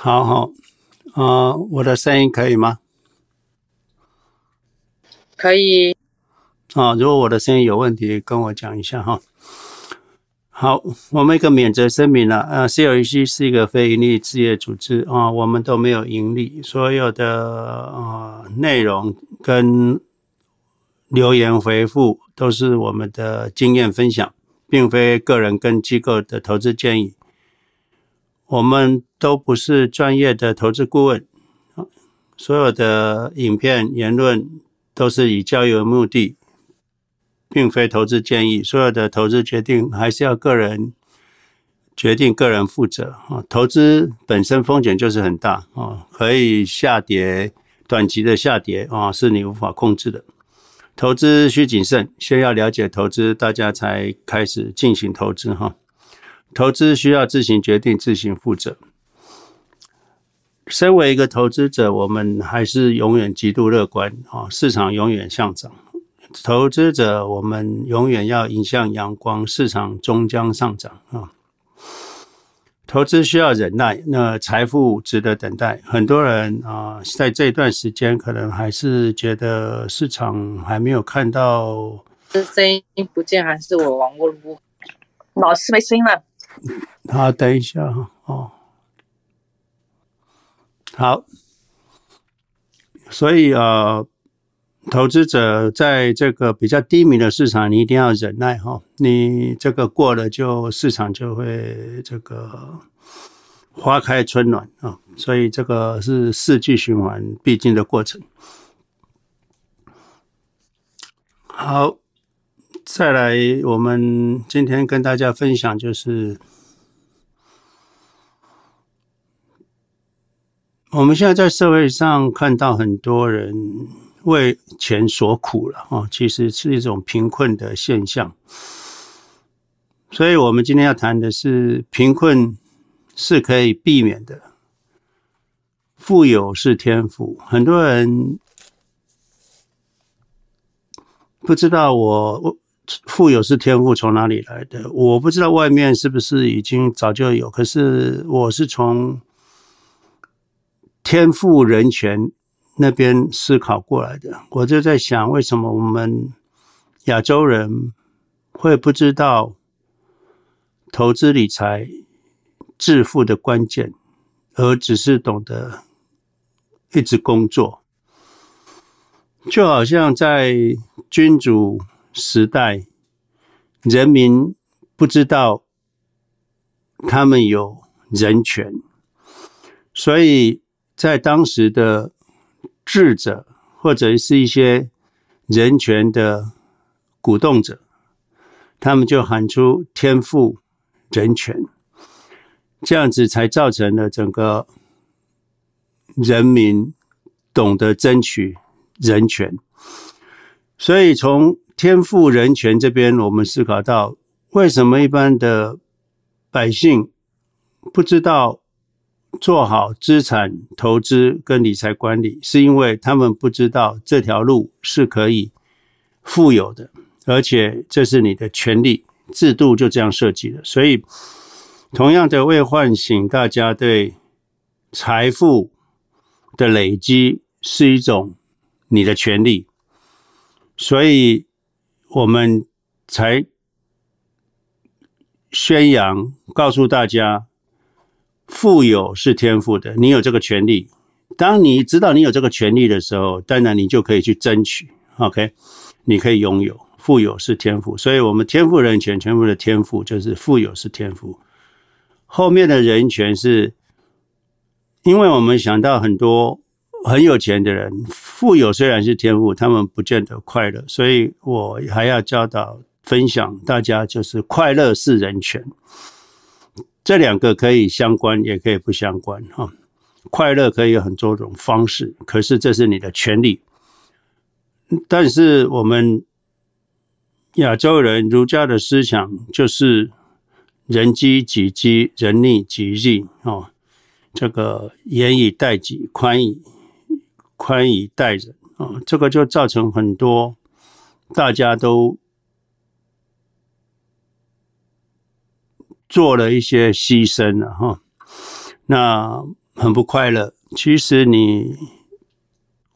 好好，啊、呃，我的声音可以吗？可以。啊，如果我的声音有问题，跟我讲一下哈。好，我们一个免责声明了，啊，CLEC 是一个非盈利事业组织啊，我们都没有盈利，所有的啊内容跟留言回复都是我们的经验分享，并非个人跟机构的投资建议。我们都不是专业的投资顾问啊，所有的影片言论都是以教育为目的。并非投资建议，所有的投资决定还是要个人决定，个人负责啊。投资本身风险就是很大啊，可以下跌，短期的下跌啊，是你无法控制的。投资需谨慎，先要了解投资，大家才开始进行投资哈。投资需要自行决定，自行负责。身为一个投资者，我们还是永远极度乐观啊，市场永远向涨。投资者，我们永远要迎向阳光，市场终将上涨啊！投资需要忍耐，那财富值得等待。很多人啊，在这段时间可能还是觉得市场还没有看到。这声音不见，还是我网络不？老师没声音了。好，等一下哈。哦，好。所以啊。投资者在这个比较低迷的市场，你一定要忍耐哈。你这个过了，就市场就会这个花开春暖啊。所以这个是四季循环必经的过程。好，再来，我们今天跟大家分享就是，我们现在在社会上看到很多人。为钱所苦了啊，其实是一种贫困的现象。所以，我们今天要谈的是，贫困是可以避免的，富有是天赋。很多人不知道我富有是天赋从哪里来的，我不知道外面是不是已经早就有，可是我是从天赋人权。那边思考过来的，我就在想，为什么我们亚洲人会不知道投资理财致富的关键，而只是懂得一直工作，就好像在君主时代，人民不知道他们有人权，所以在当时的。智者或者是一些人权的鼓动者，他们就喊出“天赋人权”，这样子才造成了整个人民懂得争取人权。所以从“天赋人权”这边，我们思考到，为什么一般的百姓不知道？做好资产投资跟理财管理，是因为他们不知道这条路是可以富有的，而且这是你的权利，制度就这样设计了。所以，同样的，为唤醒大家对财富的累积是一种你的权利，所以我们才宣扬，告诉大家。富有是天赋的，你有这个权利。当你知道你有这个权利的时候，当然你就可以去争取。OK，你可以拥有。富有是天赋，所以我们天赋人权，全部的天赋就是富有是天赋。后面的人权是，因为我们想到很多很有钱的人，富有虽然是天赋，他们不见得快乐，所以我还要教导分享大家，就是快乐是人权。这两个可以相关，也可以不相关哈。快乐可以有很多种方式，可是这是你的权利。但是我们亚洲人儒家的思想就是人饥己饥，人溺己溺哦。这个严以待己，宽以宽以待人啊，这个就造成很多大家都。做了一些牺牲了哈，那很不快乐。其实你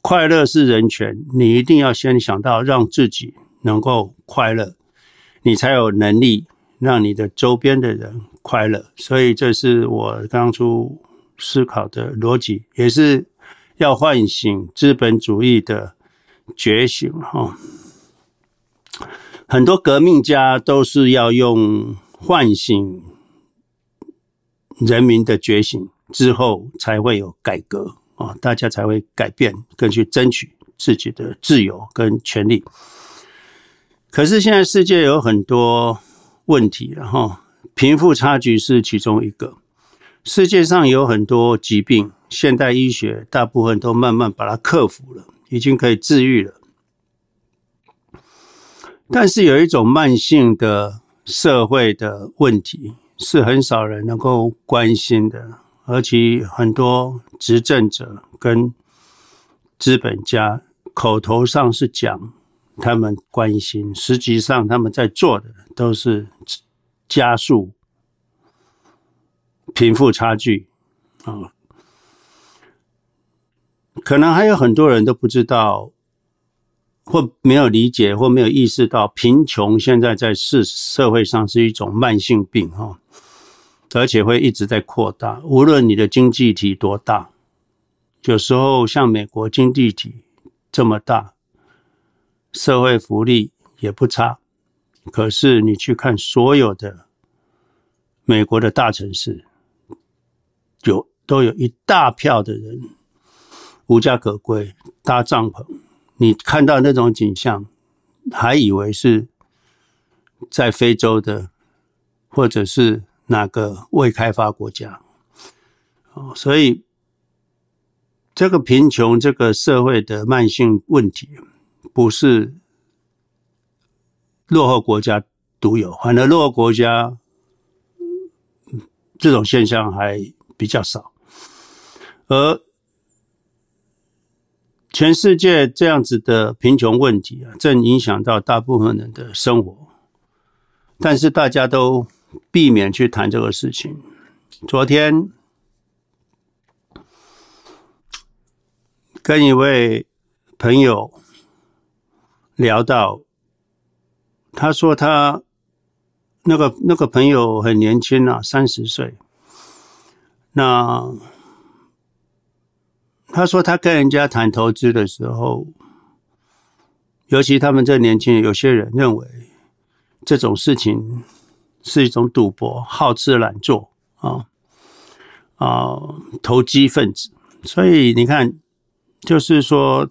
快乐是人权，你一定要先想到让自己能够快乐，你才有能力让你的周边的人快乐。所以这是我当初思考的逻辑，也是要唤醒资本主义的觉醒哈。很多革命家都是要用唤醒人民的觉醒之后，才会有改革啊，大家才会改变，更去争取自己的自由跟权利。可是现在世界有很多问题，然后贫富差距是其中一个。世界上有很多疾病，现代医学大部分都慢慢把它克服了，已经可以治愈了。但是有一种慢性的社会的问题，是很少人能够关心的，而且很多执政者跟资本家口头上是讲他们关心，实际上他们在做的都是加速。贫富差距啊，可能还有很多人都不知道，或没有理解，或没有意识到，贫穷现在在世社会上是一种慢性病哈，而且会一直在扩大。无论你的经济体多大，有时候像美国经济体这么大，社会福利也不差，可是你去看所有的美国的大城市。有都有一大票的人无家可归，搭帐篷。你看到那种景象，还以为是在非洲的，或者是哪个未开发国家。哦，所以这个贫穷这个社会的慢性问题，不是落后国家独有，反而落后国家这种现象还。比较少，而全世界这样子的贫穷问题啊，正影响到大部分人的生活，但是大家都避免去谈这个事情。昨天跟一位朋友聊到，他说他那个那个朋友很年轻啊，三十岁。那他说，他跟人家谈投资的时候，尤其他们这年轻人，有些人认为这种事情是一种赌博，好吃懒做啊啊，投机分子。所以你看，就是说，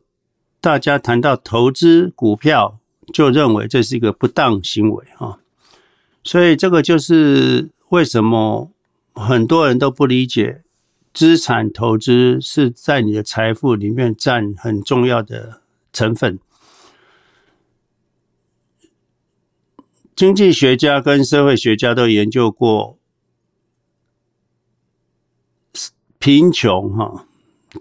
大家谈到投资股票，就认为这是一个不当行为啊。所以这个就是为什么。很多人都不理解，资产投资是在你的财富里面占很重要的成分。经济学家跟社会学家都研究过，贫穷哈，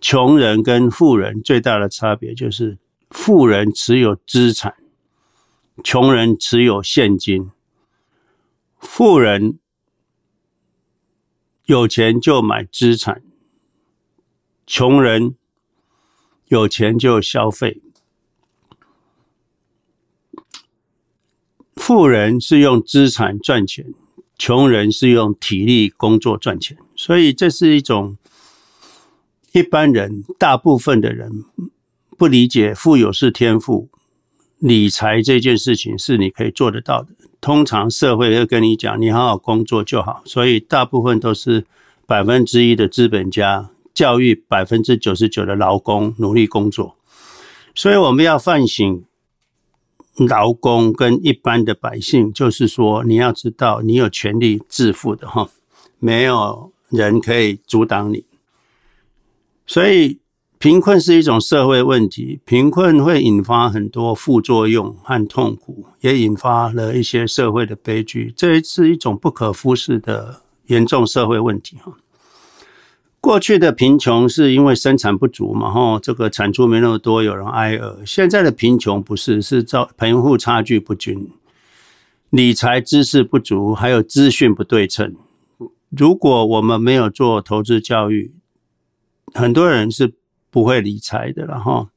穷人跟富人最大的差别就是，富人持有资产，穷人持有现金，富人。有钱就买资产，穷人有钱就消费。富人是用资产赚钱，穷人是用体力工作赚钱。所以这是一种一般人大部分的人不理解，富有是天赋，理财这件事情是你可以做得到的。通常社会会跟你讲，你好好工作就好，所以大部分都是百分之一的资本家教育百分之九十九的劳工努力工作，所以我们要唤醒劳工跟一般的百姓，就是说你要知道，你有权利致富的哈，没有人可以阻挡你，所以。贫困是一种社会问题，贫困会引发很多副作用和痛苦，也引发了一些社会的悲剧。这是一种不可忽视的严重社会问题哈。过去的贫穷是因为生产不足嘛，哈，这个产出没那么多，有人挨饿。现在的贫穷不是，是造贫富差距不均，理财知识不足，还有资讯不对称。如果我们没有做投资教育，很多人是不会理财的了哈。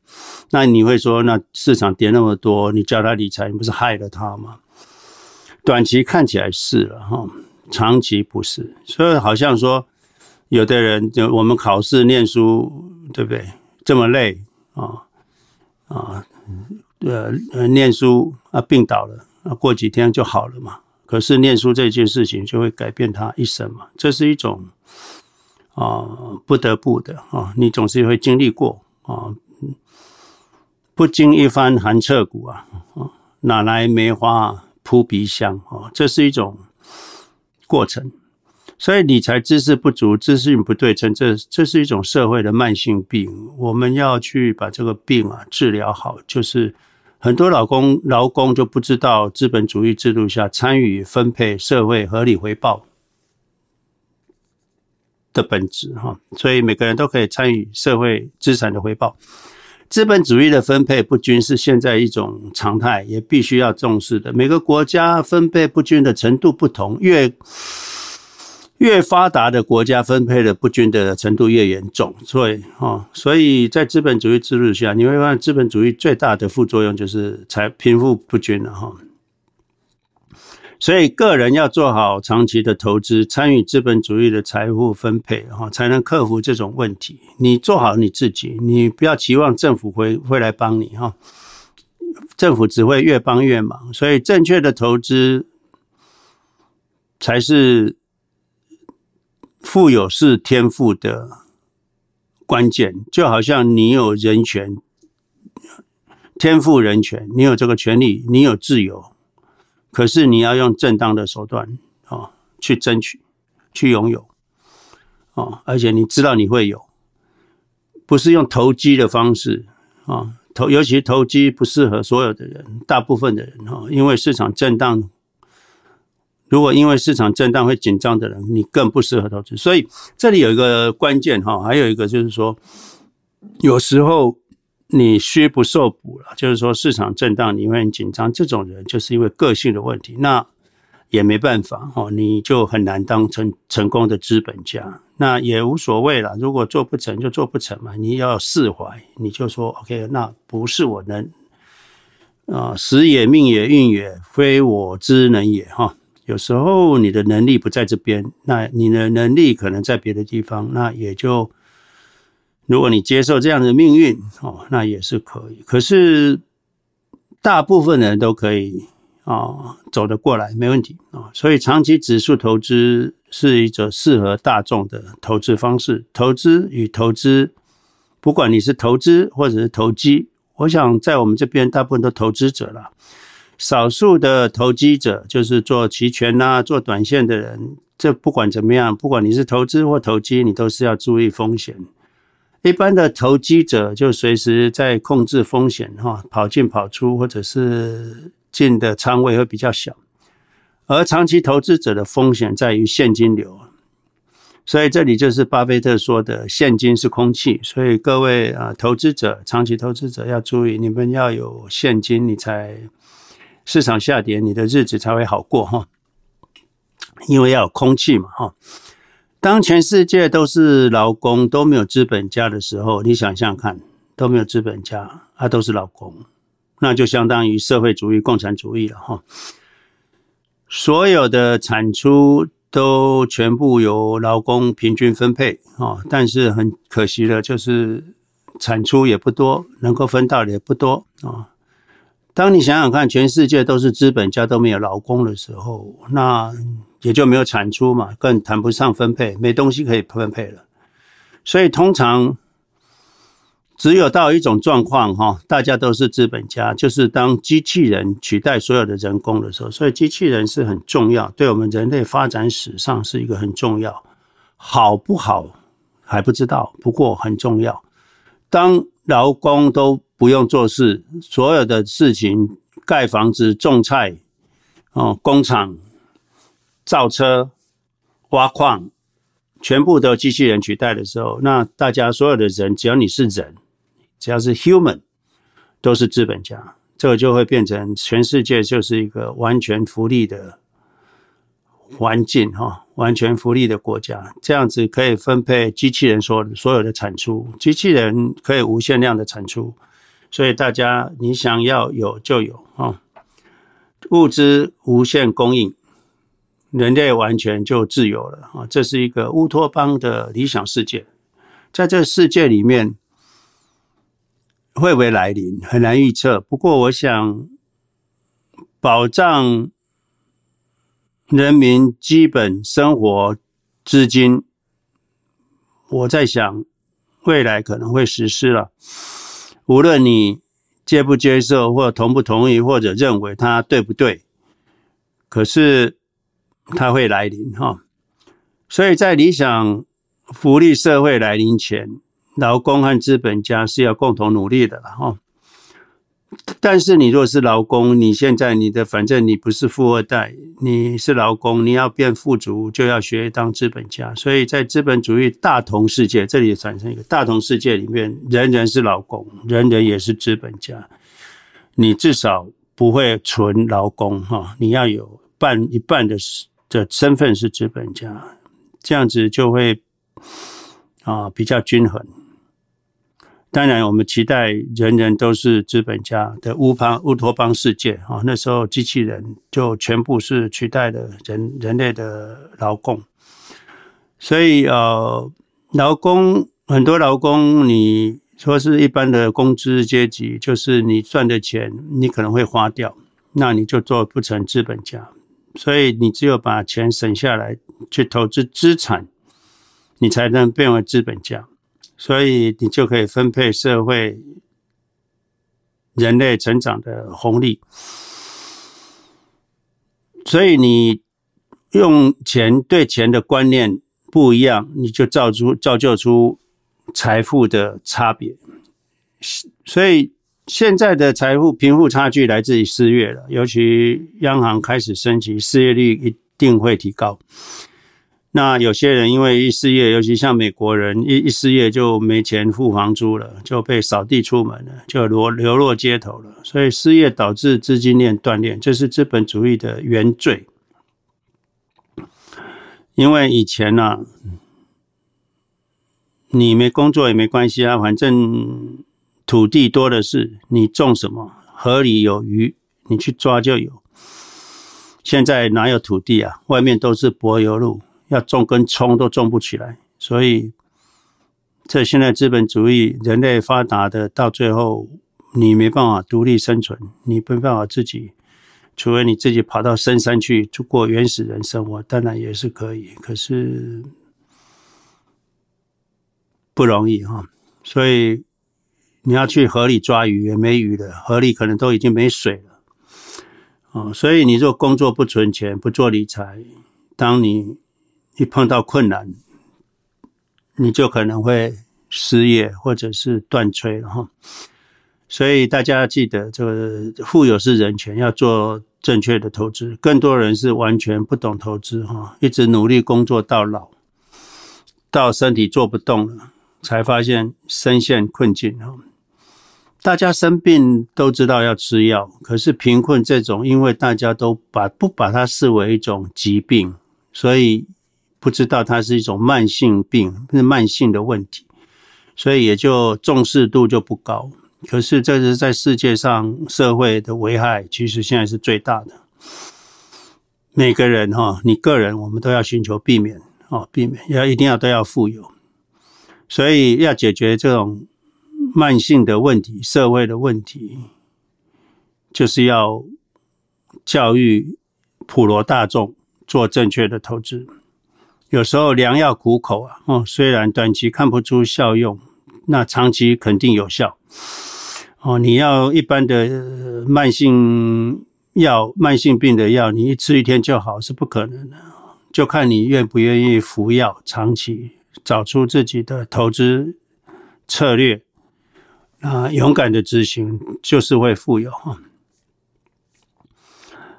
那你会说，那市场跌那么多，你叫他理财，你不是害了他吗？短期看起来是了哈，长期不是。所以好像说，有的人就我们考试念书，对不对？这么累啊啊，呃，念书啊病倒了，啊过几天就好了嘛。可是念书这件事情就会改变他一生嘛，这是一种啊不得不的啊，你总是会经历过啊。不经一番寒彻骨啊，哪来梅花扑鼻香啊？这是一种过程，所以理财知识不足、资讯不对称，这这是一种社会的慢性病。我们要去把这个病啊治疗好，就是很多劳工劳工就不知道资本主义制度下参与分配社会合理回报的本质哈，所以每个人都可以参与社会资产的回报。资本主义的分配不均是现在一种常态，也必须要重视的。每个国家分配不均的程度不同，越越发达的国家分配的不均的程度越严重。所以，哈，所以在资本主义制度下，你会发现资本主义最大的副作用就是财贫富不均了，哈。所以，个人要做好长期的投资，参与资本主义的财富分配，哈，才能克服这种问题。你做好你自己，你不要期望政府会会来帮你，哈，政府只会越帮越忙。所以，正确的投资才是富有是天赋的关键。就好像你有人权，天赋人权，你有这个权利，你有自由。可是你要用正当的手段啊，去争取，去拥有啊，而且你知道你会有，不是用投机的方式啊，投尤其投机不适合所有的人，大部分的人哈，因为市场震荡，如果因为市场震荡会紧张的人，你更不适合投资。所以这里有一个关键哈，还有一个就是说，有时候。你虚不受补了，就是说市场震荡你会很紧张，这种人就是因为个性的问题，那也没办法哦，你就很难当成成功的资本家，那也无所谓了。如果做不成就做不成嘛，你要释怀，你就说 OK，那不是我能啊，时也命也运也非我之能也哈。有时候你的能力不在这边，那你的能力可能在别的地方，那也就。如果你接受这样的命运，哦，那也是可以。可是大部分人都可以啊走得过来，没问题啊。所以长期指数投资是一种适合大众的投资方式。投资与投资，不管你是投资或者是投机，我想在我们这边大部分都投资者了。少数的投机者就是做期权呐、做短线的人。这不管怎么样，不管你是投资或投机，你都是要注意风险。一般的投机者就随时在控制风险，哈，跑进跑出，或者是进的仓位会比较小。而长期投资者的风险在于现金流，所以这里就是巴菲特说的“现金是空气”。所以各位啊，投资者、长期投资者要注意，你们要有现金，你才市场下跌，你的日子才会好过哈。因为要有空气嘛，哈。当全世界都是劳工，都没有资本家的时候，你想想看，都没有资本家，啊，都是劳工，那就相当于社会主义、共产主义了哈。所有的产出都全部由劳工平均分配啊，但是很可惜的就是产出也不多，能够分到的也不多啊。当你想想看，全世界都是资本家，都没有劳工的时候，那。也就没有产出嘛，更谈不上分配，没东西可以分配了。所以通常只有到一种状况哈，大家都是资本家，就是当机器人取代所有的人工的时候。所以机器人是很重要，对我们人类发展史上是一个很重要。好不好还不知道，不过很重要。当劳工都不用做事，所有的事情，盖房子、种菜，哦，工厂。造车、挖矿，全部都机器人取代的时候，那大家所有的人，只要你是人，只要是 human，都是资本家。这个就会变成全世界就是一个完全福利的环境哈，完全福利的国家，这样子可以分配机器人所所有的产出，机器人可以无限量的产出，所以大家你想要有就有啊，物资无限供应，人类完全就自由了啊，这是一个乌托邦的理想世界，在这世界里面会不会来临很难预测，不过我想保障。人民基本生活资金，我在想，未来可能会实施了。无论你接不接受，或同不同意，或者认为它对不对，可是它会来临哈。所以在理想福利社会来临前，劳工和资本家是要共同努力的了哈。但是你若是劳工，你现在你的反正你不是富二代，你是劳工，你要变富足就要学当资本家。所以在资本主义大同世界，这里产生一个大同世界里面，人人是劳工，人人也是资本家。你至少不会纯劳工哈，你要有半一半的的身份是资本家，这样子就会啊比较均衡。当然，我们期待人人都是资本家的乌邦乌托邦世界啊！那时候机器人就全部是取代了人人类的劳工，所以呃，劳工很多劳工，你说是一般的工资阶级，就是你赚的钱你可能会花掉，那你就做不成资本家，所以你只有把钱省下来去投资资产，你才能变为资本家。所以你就可以分配社会人类成长的红利。所以你用钱对钱的观念不一样，你就造出造就出财富的差别。所以现在的财富贫富差距来自于失业了，尤其央行开始升息，失业率一定会提高。那有些人因为一失业，尤其像美国人一一失业就没钱付房租了，就被扫地出门了，就流流落街头了。所以失业导致资金链断裂，这是资本主义的原罪。因为以前呢、啊，你没工作也没关系啊，反正土地多的是，你种什么河里有鱼，你去抓就有。现在哪有土地啊？外面都是柏油路。要种根葱都种不起来，所以这现在资本主义人类发达的到最后，你没办法独立生存，你没办法自己，除非你自己跑到深山去过原始人生活，当然也是可以，可是不容易哈。所以你要去河里抓鱼也没鱼了，河里可能都已经没水了。哦，所以你若工作不存钱，不做理财，当你一碰到困难，你就可能会失业或者是断炊了哈。所以大家要记得，这个富有是人权，要做正确的投资。更多人是完全不懂投资哈，一直努力工作到老，到身体做不动了，才发现深陷困境哈。大家生病都知道要吃药，可是贫困这种，因为大家都把不把它视为一种疾病，所以。不知道它是一种慢性病，是慢性的问题，所以也就重视度就不高。可是这是在世界上社会的危害，其实现在是最大的。每个人哈，你个人我们都要寻求避免哦，避免要一定要都要富有。所以要解决这种慢性的问题、社会的问题，就是要教育普罗大众做正确的投资。有时候良药苦口啊，哦，虽然短期看不出效用，那长期肯定有效。哦，你要一般的慢性药、慢性病的药，你一吃一天就好是不可能的，就看你愿不愿意服药，长期找出自己的投资策略，啊，勇敢的执行，就是会富有。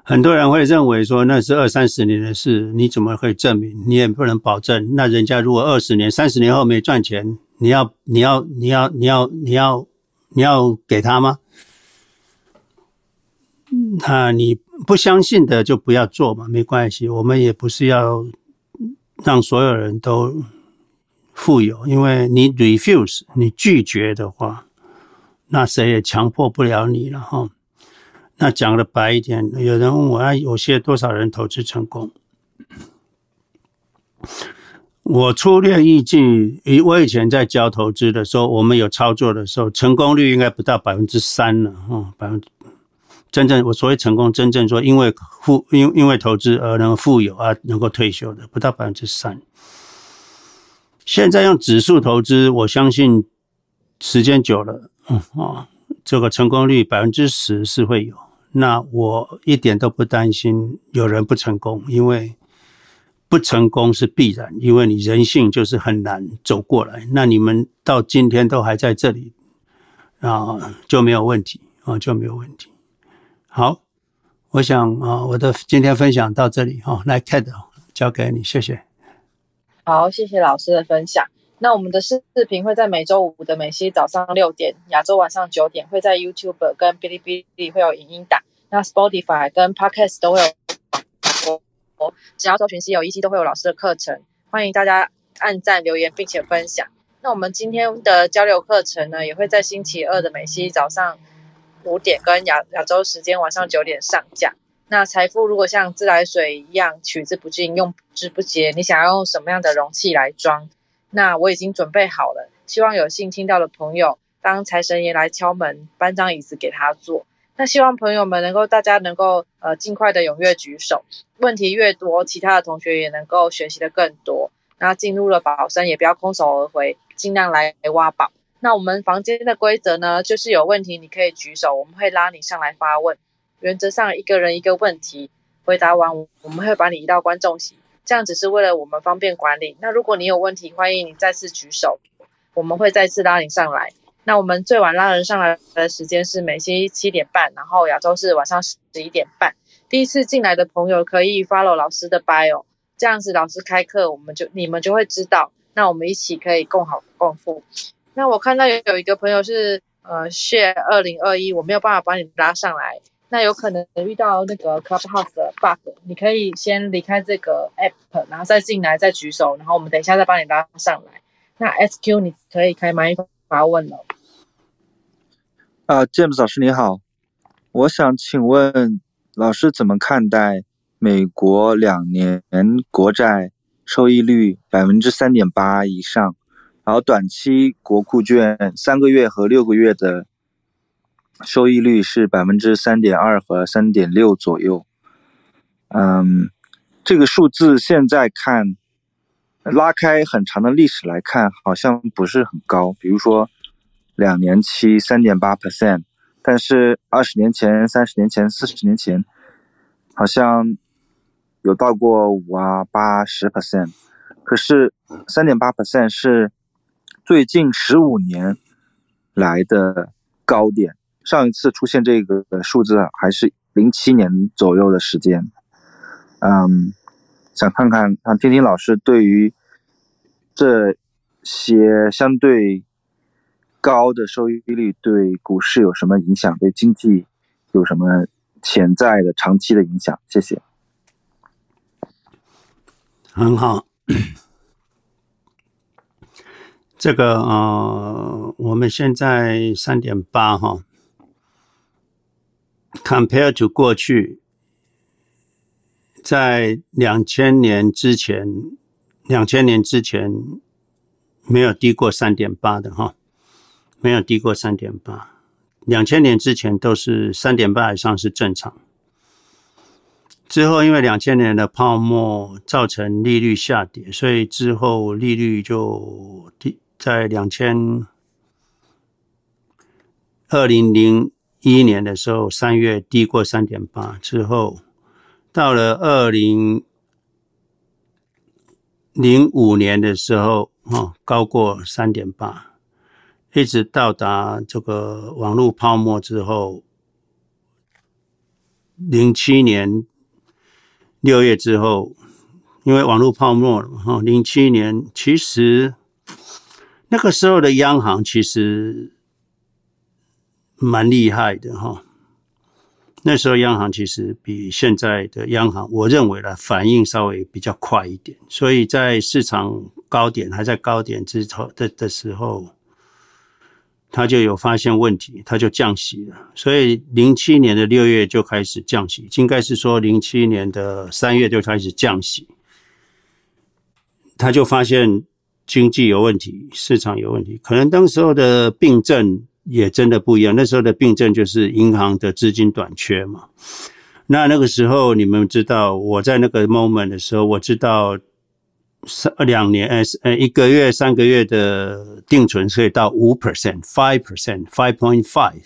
很多人会认为说那是二三十年的事，你怎么会证明？你也不能保证。那人家如果二十年、三十年后没赚钱，你要、你要、你要、你要、你要、你要给他吗？那你不相信的就不要做嘛，没关系。我们也不是要让所有人都富有，因为你 refuse 你拒绝的话，那谁也强迫不了你了哈。那讲的白一点，有人问我啊，有些多少人投资成功？我粗略预计，我以前在教投资的时候，我们有操作的时候，成功率应该不到百分之三了哈，百分之。真正我所谓成功，真正说因为富因因为投资而能富有啊能够退休的不到百分之三。现在用指数投资，我相信时间久了，嗯啊，这个成功率百分之十是会有。那我一点都不担心有人不成功，因为不成功是必然，因为你人性就是很难走过来。那你们到今天都还在这里啊，就没有问题啊，就没有问题。好，我想啊，我的今天分享到这里哈，来，Cat，交给你，谢谢。好，谢谢老师的分享。那我们的视频会在每周五的美西早上六点，亚洲晚上九点会在 YouTube 跟哔哩哔哩会有影音档。那 Spotify 跟 Podcast 都会有，只要搜寻西有一期都会有老师的课程，欢迎大家按赞留言并且分享。那我们今天的交流课程呢，也会在星期二的美西早上。五点跟亚亚洲时间晚上九点上架。那财富如果像自来水一样取之不尽，用之不竭，你想要用什么样的容器来装？那我已经准备好了。希望有幸听到的朋友，当财神爷来敲门，搬张椅子给他坐。那希望朋友们能够，大家能够呃尽快的踊跃举手。问题越多，其他的同学也能够学习的更多。那进入了宝山，也不要空手而回，尽量来挖宝。那我们房间的规则呢，就是有问题你可以举手，我们会拉你上来发问。原则上一个人一个问题，回答完我们会把你移到观众席，这样只是为了我们方便管理。那如果你有问题，欢迎你再次举手，我们会再次拉你上来。那我们最晚拉人上来的时间是美西七点半，然后亚洲是晚上十一点半。第一次进来的朋友可以 follow 老师的 bio，这样子老师开课我们就你们就会知道。那我们一起可以共好共富。那我看到有有一个朋友是呃 share 二零二一，我没有办法把你拉上来，那有可能遇到那个 Clubhouse 的 bug，你可以先离开这个 app，然后再进来再举手，然后我们等一下再帮你拉上来。那 SQ 你可以开麦发问了。啊、，James 老师你好，我想请问老师怎么看待美国两年国债收益率百分之三点八以上？然后短期国库券三个月和六个月的收益率是百分之三点二和三点六左右。嗯，这个数字现在看，拉开很长的历史来看，好像不是很高。比如说两年期三点八 percent，但是二十年前、三十年前、四十年前，好像有到过五啊、八、十 percent。可是三点八 percent 是。最近十五年来的高点，上一次出现这个数字还是零七年左右的时间。嗯，想看看，想听听老师对于这些相对高的收益率对股市有什么影响，对经济有什么潜在的长期的影响？谢谢。很好。这个呃，我们现在三点八哈，compare to 过去，在两千年之前，两千年之前没有低过三点八的哈，没有低过三点八，两千年之前都是三点八以上是正常。之后因为两千年的泡沫造成利率下跌，所以之后利率就低。在两千二零零一一年的时候，三月低过三点八，之后到了二零零五年的时候，哦，高过三点八，一直到达这个网络泡沫之后，零七年六月之后，因为网络泡沫了，哈，零七年其实。那个时候的央行其实蛮厉害的哈，那时候央行其实比现在的央行，我认为呢，反应稍微比较快一点，所以在市场高点还在高点之后的的时候，他就有发现问题，他就降息了。所以零七年的六月就开始降息，应该是说零七年的三月就开始降息，他就发现经济有问题，市场有问题，可能当时候的病症。也真的不一样。那时候的病症就是银行的资金短缺嘛。那那个时候，你们知道我在那个 moment 的时候，我知道三两年呃呃一个月三个月的定存可以到五 percent five percent five point five。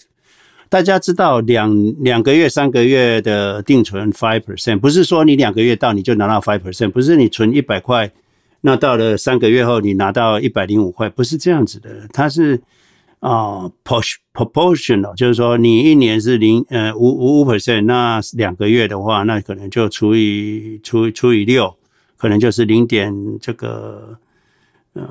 大家知道两两个月三个月的定存 five percent，不是说你两个月到你就拿到 five percent，不是你存一百块，那到了三个月后你拿到一百零五块，不是这样子的，它是。啊，proportional 就是说，你一年是零呃五五五 percent，那两个月的话，那可能就除以除除以六，可能就是零点这个呃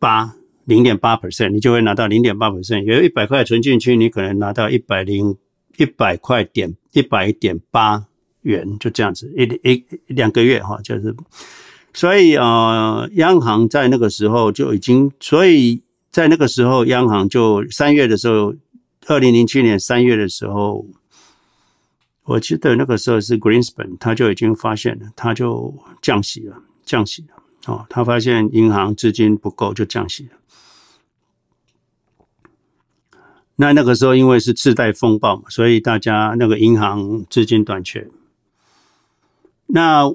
八零点八 percent，你就会拿到零点八 percent。有一百块存进去，你可能拿到一百零一百块点一百点八元，就这样子一一两个月哈，就是所以呃，央行在那个时候就已经所以。在那个时候，央行就三月的时候，二零零七年三月的时候，我记得那个时候是 Greenspan，他就已经发现了，他就降息了，降息了。哦，他发现银行资金不够，就降息了。那那个时候因为是次贷风暴嘛，所以大家那个银行资金短缺。那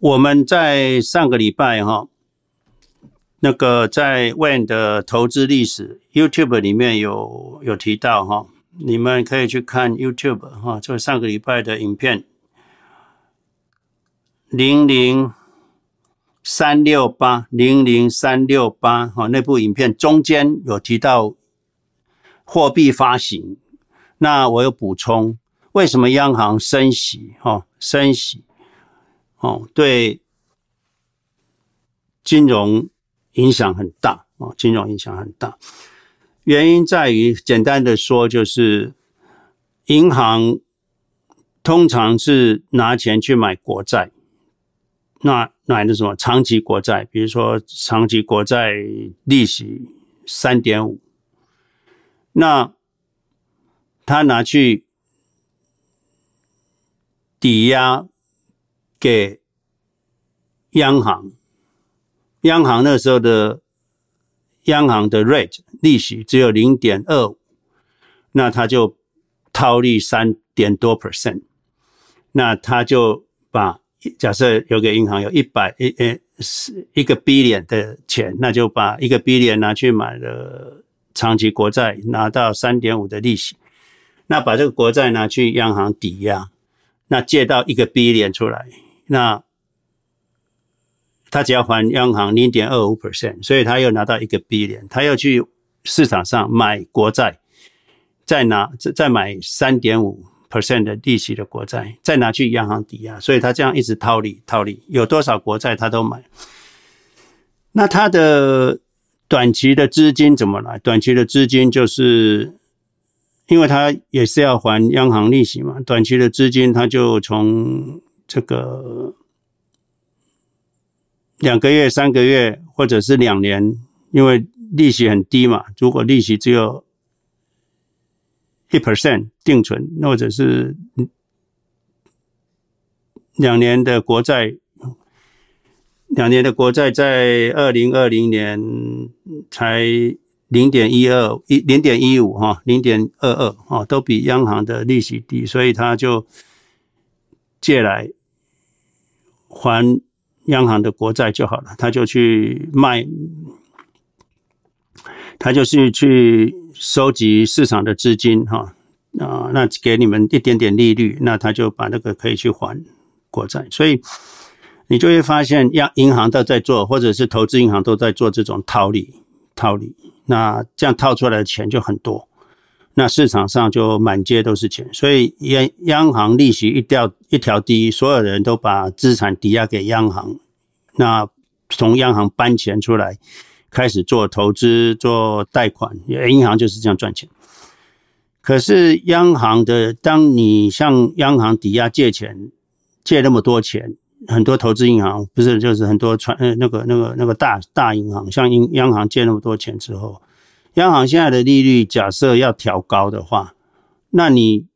我们在上个礼拜哈。那个在 Wan 的投资历史 YouTube 里面有有提到哈，你们可以去看 YouTube 哈，就上个礼拜的影片零零三六八零零三六八哈，那部影片中间有提到货币发行，那我有补充，为什么央行升息哈，升息哦，对金融。影响很大啊，金融影响很大。原因在于，简单的说，就是银行通常是拿钱去买国债，那买的什么长期国债，比如说长期国债利息三点五，那他拿去抵押给央行。央行那时候的央行的 rate 利息只有零点二五，那他就套利三点多 percent，那他就把假设有个银行有一百一呃是一个 billion 的钱，那就把一个 billion 拿去买了长期国债，拿到三点五的利息，那把这个国债拿去央行抵押，那借到一个 billion 出来，那。他只要还央行零点二五 percent，所以他又拿到一个 B 联他又去市场上买国债，再拿再再买三点五 percent 的利息的国债，再拿去央行抵押，所以他这样一直套利套利，有多少国债他都买。那他的短期的资金怎么来？短期的资金就是因为他也是要还央行利息嘛，短期的资金他就从这个。两个月、三个月，或者是两年，因为利息很低嘛。如果利息只有一 percent 定存，或者是两年的国债，两年的国债在二零二零年才零点一二一零点一五哈，零点二二哈，都比央行的利息低，所以他就借来还。央行的国债就好了，他就去卖，他就是去收集市场的资金哈啊，那给你们一点点利率，那他就把那个可以去还国债，所以你就会发现，央银行都在做，或者是投资银行都在做这种套利套利，那这样套出来的钱就很多。那市场上就满街都是钱，所以央央行利息一掉一调低，所有人都把资产抵押给央行，那从央行搬钱出来，开始做投资、做贷款，银行就是这样赚钱。可是央行的，当你向央行抵押借钱，借那么多钱，很多投资银行不是就是很多传呃那个那个那个大大银行向央央行借那么多钱之后，央行现在的利率假设要调高的话，那你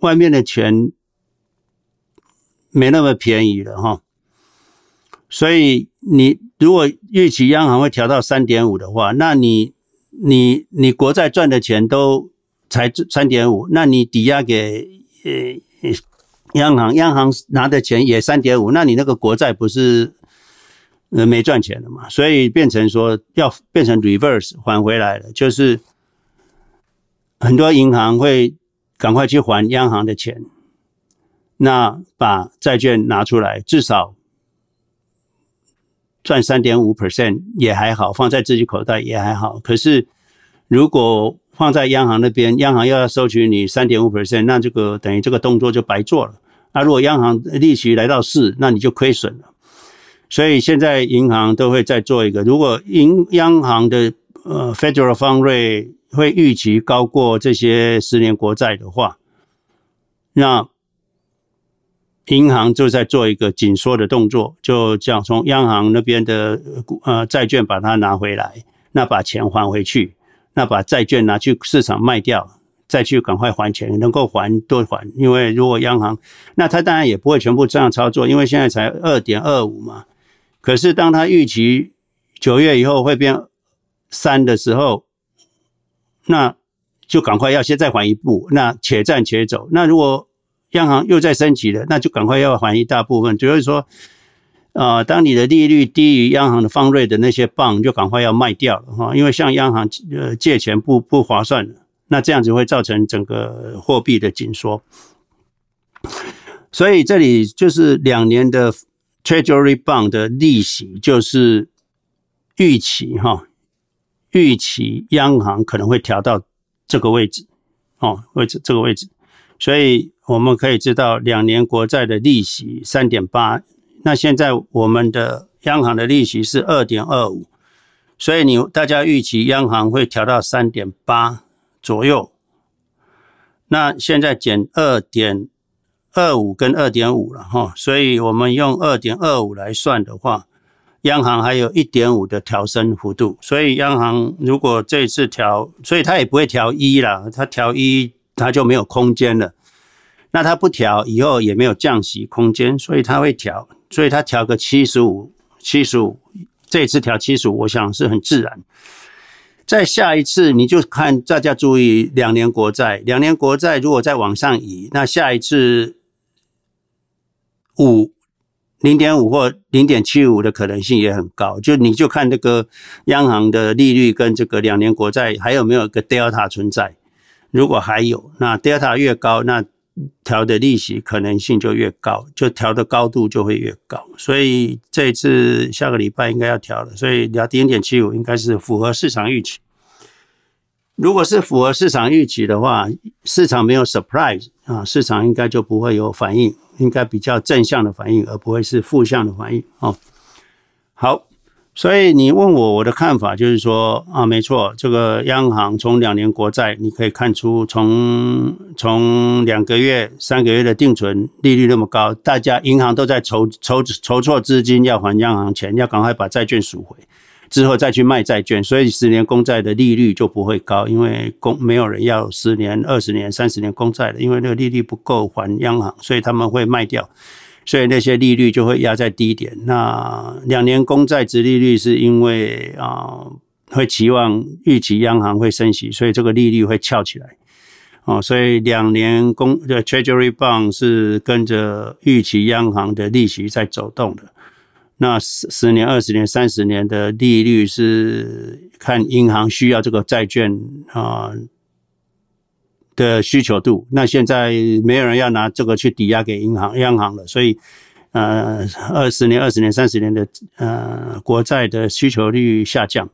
外面的钱没那么便宜了哈，所以你如果预期央行会调到三点五的话，那你。你你国债赚的钱都才三点五，那你抵押给呃央行，央行拿的钱也三点五，那你那个国债不是呃没赚钱了嘛？所以变成说要变成 reverse 还回来了，就是很多银行会赶快去还央行的钱，那把债券拿出来，至少。赚三点五 percent 也还好，放在自己口袋也还好。可是如果放在央行那边，央行又要收取你三点五 percent，那这个等于这个动作就白做了。那如果央行利息来到四，那你就亏损了。所以现在银行都会再做一个，如果银央行的呃 Federal Fund 会预期高过这些十年国债的话，那。银行就在做一个紧缩的动作，就这样从央行那边的呃债券把它拿回来，那把钱还回去，那把债券拿去市场卖掉，再去赶快还钱，能够还多还。因为如果央行，那他当然也不会全部这样操作，因为现在才二点二五嘛。可是当他预期九月以后会变三的时候，那就赶快要先再还一步，那且战且走。那如果央行又在升级了，那就赶快要还一大部分。就是说，啊、呃，当你的利率低于央行的放瑞的那些棒就赶快要卖掉了哈，因为向央行呃借钱不不划算。那这样子会造成整个货币的紧缩。所以这里就是两年的 Treasury bond 的利息，就是预期哈，预期央行可能会调到这个位置哦，位置这个位置，所以。我们可以知道，两年国债的利息三点八，那现在我们的央行的利息是二点二五，所以你大家预期央行会调到三点八左右。那现在减二点二五跟二点五了哈，所以我们用二点二五来算的话，央行还有一点五的调升幅度。所以央行如果这次调，所以它也不会调一了，它调一它就没有空间了。那它不调，以后也没有降息空间，所以它会调，所以它调个七十五，七十五，这次调七十五，我想是很自然。再下一次，你就看大家注意两年国债，两年国债如果再往上移，那下一次五零点五或零点七五的可能性也很高。就你就看这个央行的利率跟这个两年国债还有没有一个 delta 存在，如果还有，那 delta 越高，那调的利息可能性就越高，就调的高度就会越高，所以这次下个礼拜应该要调了，所以调零点七五应该是符合市场预期。如果是符合市场预期的话，市场没有 surprise 啊，市场应该就不会有反应，应该比较正向的反应，而不会是负向的反应哦。好。所以你问我我的看法，就是说啊，没错，这个央行从两年国债，你可以看出从从两个月、三个月的定存利率那么高，大家银行都在筹筹筹措资金要还央行钱，要赶快把债券赎回，之后再去卖债券，所以十年公债的利率就不会高，因为公没有人要十年、二十年、三十年公债的，因为那个利率不够还央行，所以他们会卖掉。所以那些利率就会压在低点。那两年公债殖利率是因为啊，会期望预期央行会升息，所以这个利率会翘起来。哦，所以两年公的 Treasury Bond 是跟着预期央行的利息在走动的。那十十年、二十年、三十年的利率是看银行需要这个债券啊。的需求度，那现在没有人要拿这个去抵押给银行、央行了，所以，呃，二十年、二十年、三十年的呃国债的需求率下降，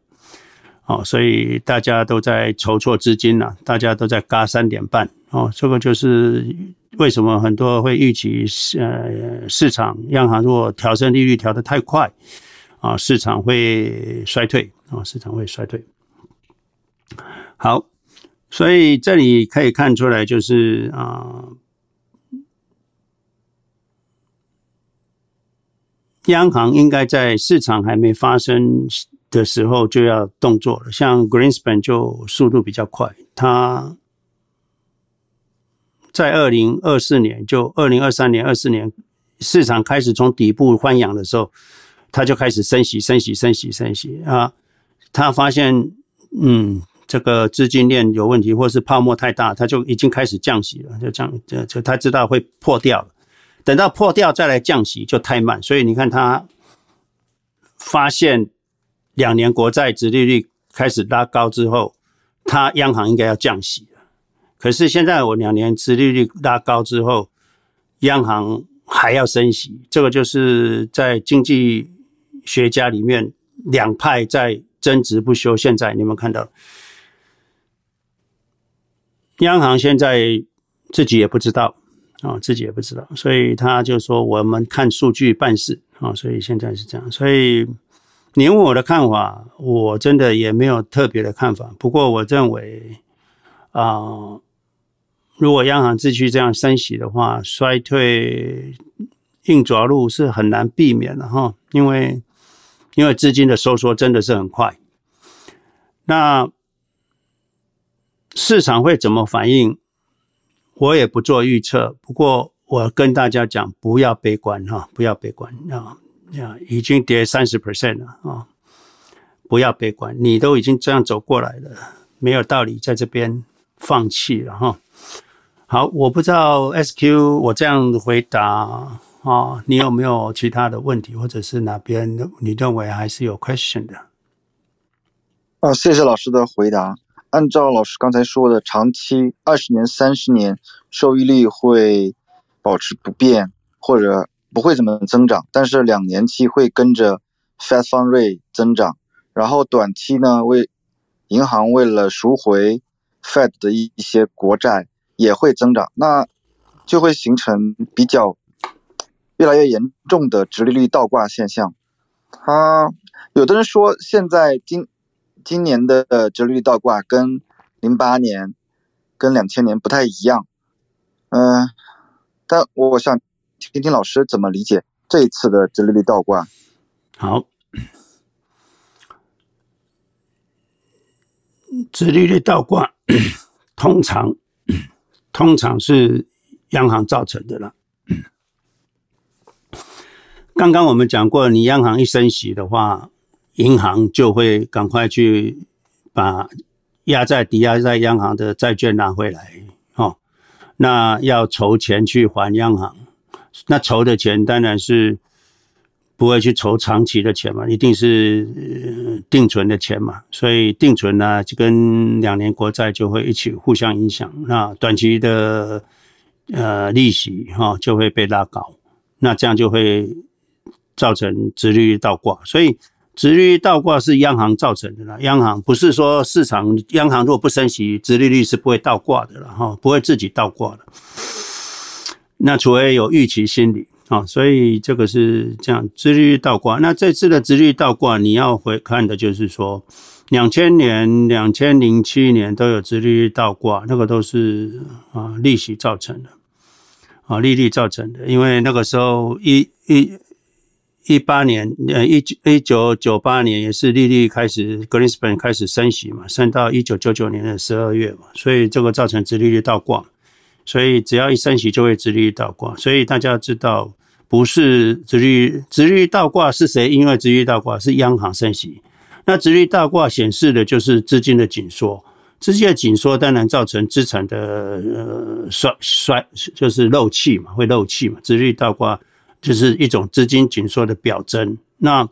哦，所以大家都在筹措资金了，大家都在嘎三点半，哦，这个就是为什么很多会预期，呃，市场央行如果调升利率调得太快，啊，市场会衰退，啊，市场会衰退。好。所以这里可以看出来，就是啊，央行应该在市场还没发生的时候就要动作了。像 Greenspan 就速度比较快，他在二零二四年，就二零二三年、二四年市场开始从底部翻扬的时候，他就开始升息、升息、升息、升息啊。他发现，嗯。这个资金链有问题，或是泡沫太大，他就已经开始降息了，就降，就就他知道会破掉了。等到破掉再来降息就太慢，所以你看他发现两年国债殖利率开始拉高之后，他央行应该要降息了。可是现在我两年殖利率拉高之后，央行还要升息，这个就是在经济学家里面两派在争执不休。现在你们看到。央行现在自己也不知道啊，自己也不知道，所以他就说我们看数据办事啊，所以现在是这样。所以你问我的看法，我真的也没有特别的看法。不过我认为啊，如果央行继续这样升息的话，衰退硬着陆是很难避免的哈，因为因为资金的收缩真的是很快。那。市场会怎么反应？我也不做预测。不过我跟大家讲，不要悲观哈，不要悲观啊！已经跌三十 percent 了啊！不要悲观，你都已经这样走过来了，没有道理在这边放弃了哈。好，我不知道 SQ 我这样回答啊，你有没有其他的问题，或者是哪边你认为还是有 question 的？啊，谢谢老师的回答。按照老师刚才说的，长期二十年、三十年收益率会保持不变，或者不会怎么增长，但是两年期会跟着 Fed Fund Rate 增长，然后短期呢，为银行为了赎回 Fed 的一一些国债也会增长，那就会形成比较越来越严重的直利率倒挂现象。他有的人说现在今今年的殖利率倒挂跟零八年、跟两千年不太一样，嗯、但我想听听老师怎么理解这一次的直利率倒挂。好，直利率倒挂通常通常是央行造成的了。刚刚我们讲过，你央行一升息的话。银行就会赶快去把压在抵押在央行的债券拿回来，哦，那要筹钱去还央行，那筹的钱当然是不会去筹长期的钱嘛，一定是定存的钱嘛，所以定存呢就跟两年国债就会一起互相影响，那短期的呃利息哈就会被拉高，那这样就会造成殖利率倒挂，所以。殖利率倒挂是央行造成的啦，央行不是说市场，央行如果不升息，殖利率是不会倒挂的了哈，不会自己倒挂的。那除非有预期心理啊，所以这个是这样，直利率倒挂。那这次的直利率倒挂，你要回看的就是说，两千年、两千零七年都有直利率倒挂，那个都是啊利息造成的，啊利率造成的，因为那个时候一一。一八年，呃，一九一九九八年也是利率开始，Greenspan 开始升息嘛，升到一九九九年的十二月嘛，所以这个造成直利率倒挂，所以只要一升息就会殖利率倒挂，所以大家知道不是殖利率，殖利率倒挂是谁？因为殖利率倒挂是央行升息，那殖利率倒挂显示的就是资金的紧缩，资金的紧缩当然造成资产的呃衰衰，就是漏气嘛，会漏气嘛，殖利率倒挂。就是一种资金紧缩的表征，那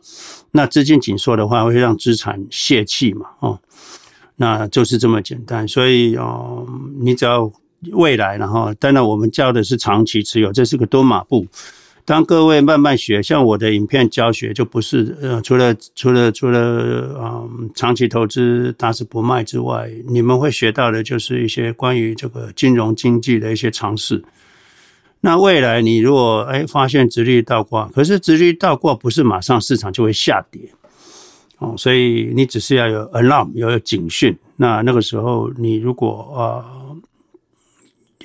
那资金紧缩的话，会让资产泄气嘛，哦，那就是这么简单。所以哦，你只要未来，然后当然我们教的是长期持有，这是个多马步。当各位慢慢学，像我的影片教学，就不是呃，除了除了除了嗯长期投资打死不卖之外，你们会学到的就是一些关于这个金融经济的一些常识。那未来你如果哎发现殖利率倒挂，可是殖利率倒挂不是马上市场就会下跌哦，所以你只是要有 alarm，要有警讯，那那个时候你如果呃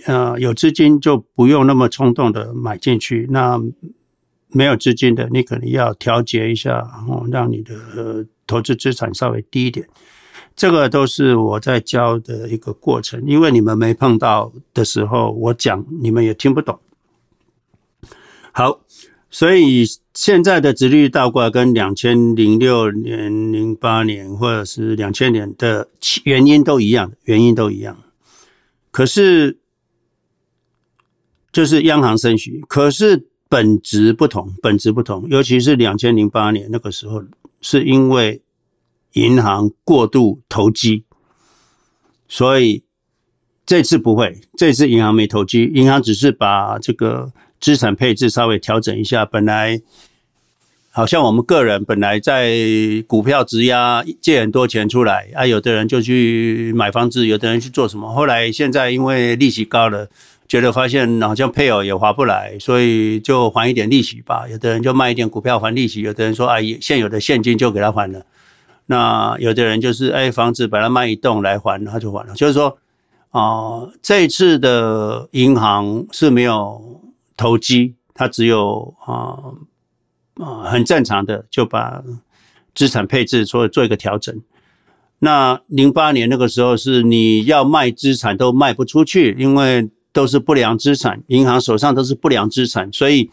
呃有资金，就不用那么冲动的买进去。那没有资金的，你可能要调节一下，哦，让你的投资资产稍微低一点。这个都是我在教的一个过程，因为你们没碰到的时候，我讲你们也听不懂。好，所以现在的殖利率倒挂跟两千零六年、零八年或者是两千年的原因都一样，原因都一样。可是就是央行升息，可是本质不同，本质不同。尤其是两千零八年那个时候，是因为银行过度投机，所以这次不会，这次银行没投机，银行只是把这个。资产配置稍微调整一下，本来好像我们个人本来在股票质押借很多钱出来啊，有的人就去买房子，有的人去做什么。后来现在因为利息高了，觉得发现好像配偶也划不来，所以就还一点利息吧。有的人就卖一点股票还利息，有的人说啊，现有的现金就给他还了。那有的人就是哎，房子把它卖一栋来还，他就还了。就是说啊、呃，这次的银行是没有。投机，它只有啊啊很正常的就把资产配置做做一个调整。那零八年那个时候是你要卖资产都卖不出去，因为都是不良资产，银行手上都是不良资产，所以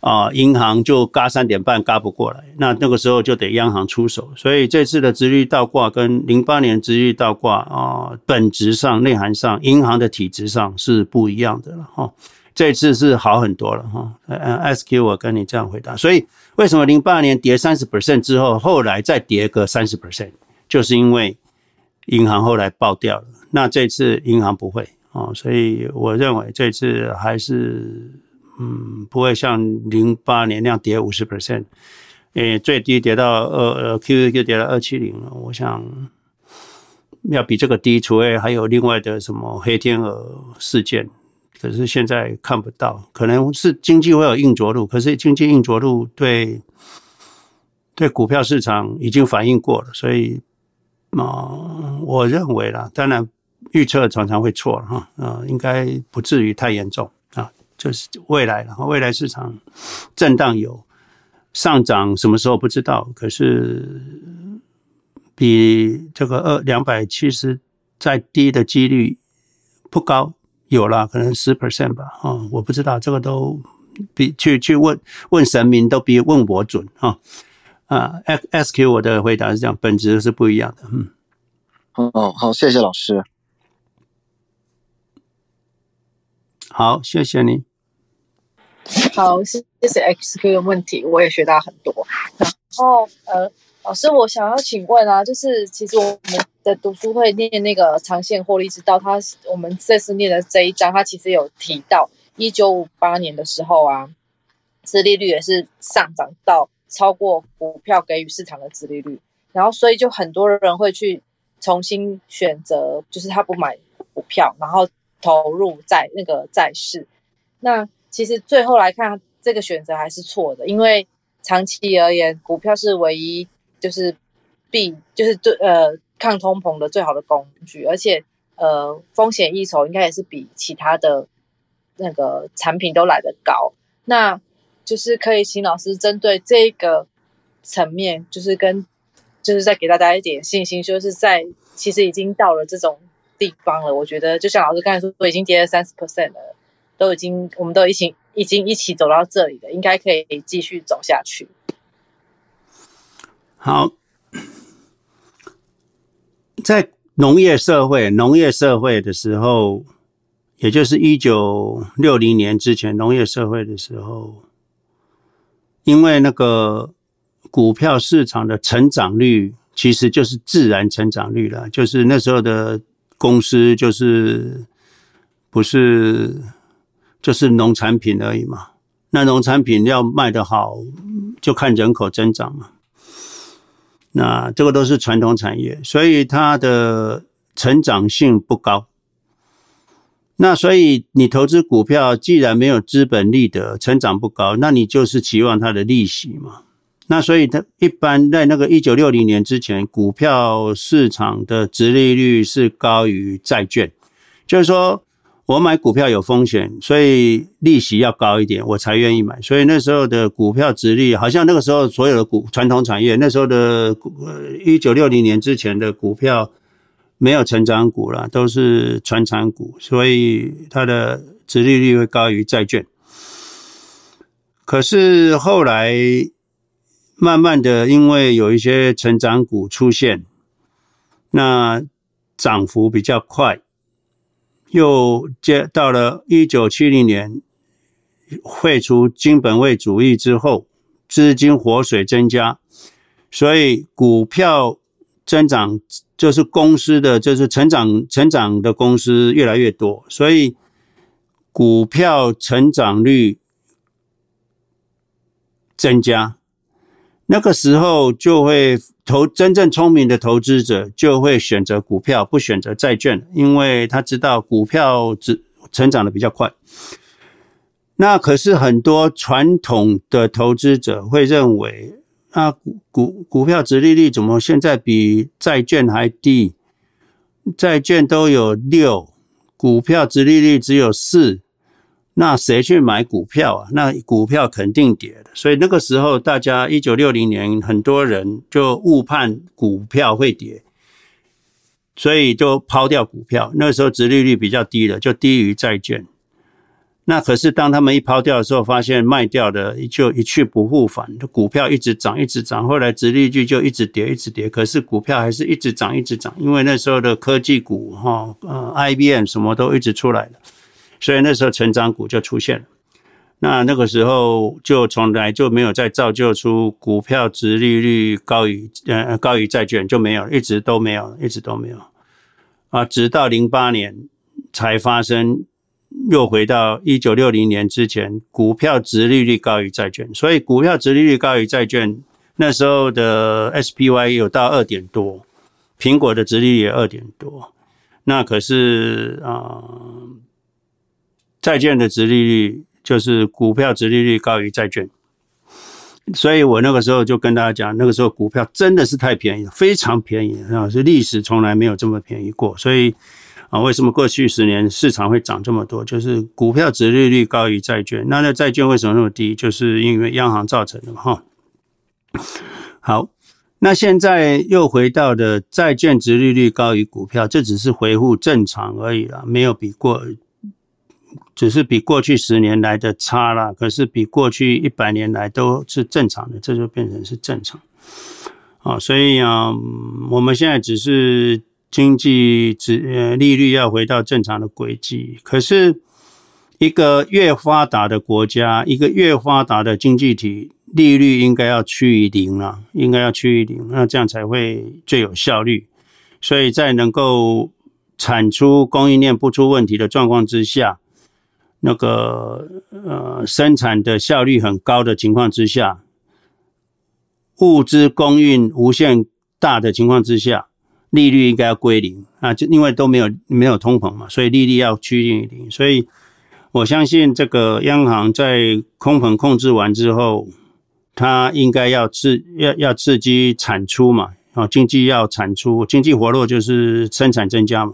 啊银行就嘎三点半嘎不过来。那那个时候就得央行出手。所以这次的殖利率倒挂跟零八年殖利率倒挂啊，本质上内涵上银行的体质上是不一样的了哈。这次是好很多了哈，嗯，SQ 我跟你这样回答，所以为什么零八年跌三十 percent 之后，后来再跌个三十 percent，就是因为银行后来爆掉了。那这次银行不会啊，所以我认为这次还是嗯不会像零八年那样跌五十 percent，诶，最低跌到二呃 Q Q 就跌到二七零了，我想要比这个低，除非还有另外的什么黑天鹅事件。可是现在看不到，可能是经济会有硬着陆，可是经济硬着陆对对股票市场已经反应过了，所以啊、我认为啦，当然预测常常会错了哈，啊、呃，应该不至于太严重啊，就是未来了，未来市场震荡有上涨，什么时候不知道，可是比这个二两百七十再低的几率不高。有了，可能十 percent 吧，啊、我不知道，这个都比去去问问神明都比问我准啊啊！SQ 我的回答是这样，本质是不一样的，嗯。哦，好，谢谢老师。好，谢谢你。好，谢谢 XQ 的问题，我也学到很多。然后呃。老师，我想要请问啊，就是其实我们的读书会念那个长线获利之道，它我们这次念的这一章，它其实有提到一九五八年的时候啊，殖利率也是上涨到超过股票给予市场的殖利率，然后所以就很多人会去重新选择，就是他不买股票，然后投入在那个债市。那其实最后来看，这个选择还是错的，因为长期而言，股票是唯一。就是避，就是对呃抗通膨的最好的工具，而且呃风险溢酬应该也是比其他的那个产品都来得高。那就是可以请老师针对这个层面，就是跟就是再给大家一点信心，就是在其实已经到了这种地方了。我觉得就像老师刚才说，都已经跌了三十 percent 了，都已经我们都一起已经一起走到这里了，应该可以继续走下去。好，在农业社会，农业社会的时候，也就是一九六零年之前，农业社会的时候，因为那个股票市场的成长率其实就是自然成长率了，就是那时候的公司就是不是就是农产品而已嘛，那农产品要卖得好，就看人口增长嘛。那这个都是传统产业，所以它的成长性不高。那所以你投资股票，既然没有资本利得，成长不高，那你就是期望它的利息嘛。那所以它一般在那个一九六零年之前，股票市场的殖利率是高于债券，就是说。我买股票有风险，所以利息要高一点，我才愿意买。所以那时候的股票殖利，好像那个时候所有的股传统产业，那时候的呃一九六零年之前的股票没有成长股了，都是传产股，所以它的殖利率会高于债券。可是后来慢慢的，因为有一些成长股出现，那涨幅比较快。又接到了一九七零年废除金本位主义之后，资金活水增加，所以股票增长就是公司的就是成长成长的公司越来越多，所以股票成长率增加。那个时候就会投真正聪明的投资者就会选择股票，不选择债券，因为他知道股票只成长的比较快。那可是很多传统的投资者会认为，啊，股股股票殖利率怎么现在比债券还低？债券都有六，股票殖利率只有四。那谁去买股票啊？那股票肯定跌的。所以那个时候，大家一九六零年，很多人就误判股票会跌，所以就抛掉股票。那时候殖利率比较低了，就低于债券。那可是当他们一抛掉的时候，发现卖掉的就一去不复返，股票一直涨，一直涨。后来殖利率就一直跌，一直跌。可是股票还是一直涨，一直涨，因为那时候的科技股，哈，呃，IBM 什么都一直出来了。所以那时候成长股就出现了，那那个时候就从来就没有再造就出股票殖利率高于呃高于债券就没有，一直都没有，一直都没有啊，直到零八年才发生，又回到一九六零年之前，股票殖利率高于债券，所以股票殖利率高于债券，那时候的 SPY 有到二点多，苹果的殖利率也二点多，那可是啊。债券的值利率就是股票值利率高于债券，所以我那个时候就跟大家讲，那个时候股票真的是太便宜了，非常便宜啊，是历史从来没有这么便宜过。所以啊，为什么过去十年市场会涨这么多？就是股票值利率高于债券。那那债券为什么那么低？就是因为央行造成的嘛，哈。好，那现在又回到的债券值利率高于股票，这只是恢复正常而已啦，没有比过。只是比过去十年来的差了，可是比过去一百年来都是正常的，这就变成是正常。啊，所以啊，我们现在只是经济只呃利率要回到正常的轨迹。可是，一个越发达的国家，一个越发达的经济体，利率应该要趋于零了，应该要趋于零，那这样才会最有效率。所以在能够产出供应链不出问题的状况之下。那个呃，生产的效率很高的情况之下，物资供应无限大的情况之下，利率应该要归零啊，就因为都没有没有通膨嘛，所以利率要趋近于零。所以我相信这个央行在通膨控制完之后，它应该要刺要要刺激产出嘛，啊，经济要产出，经济活络就是生产增加嘛。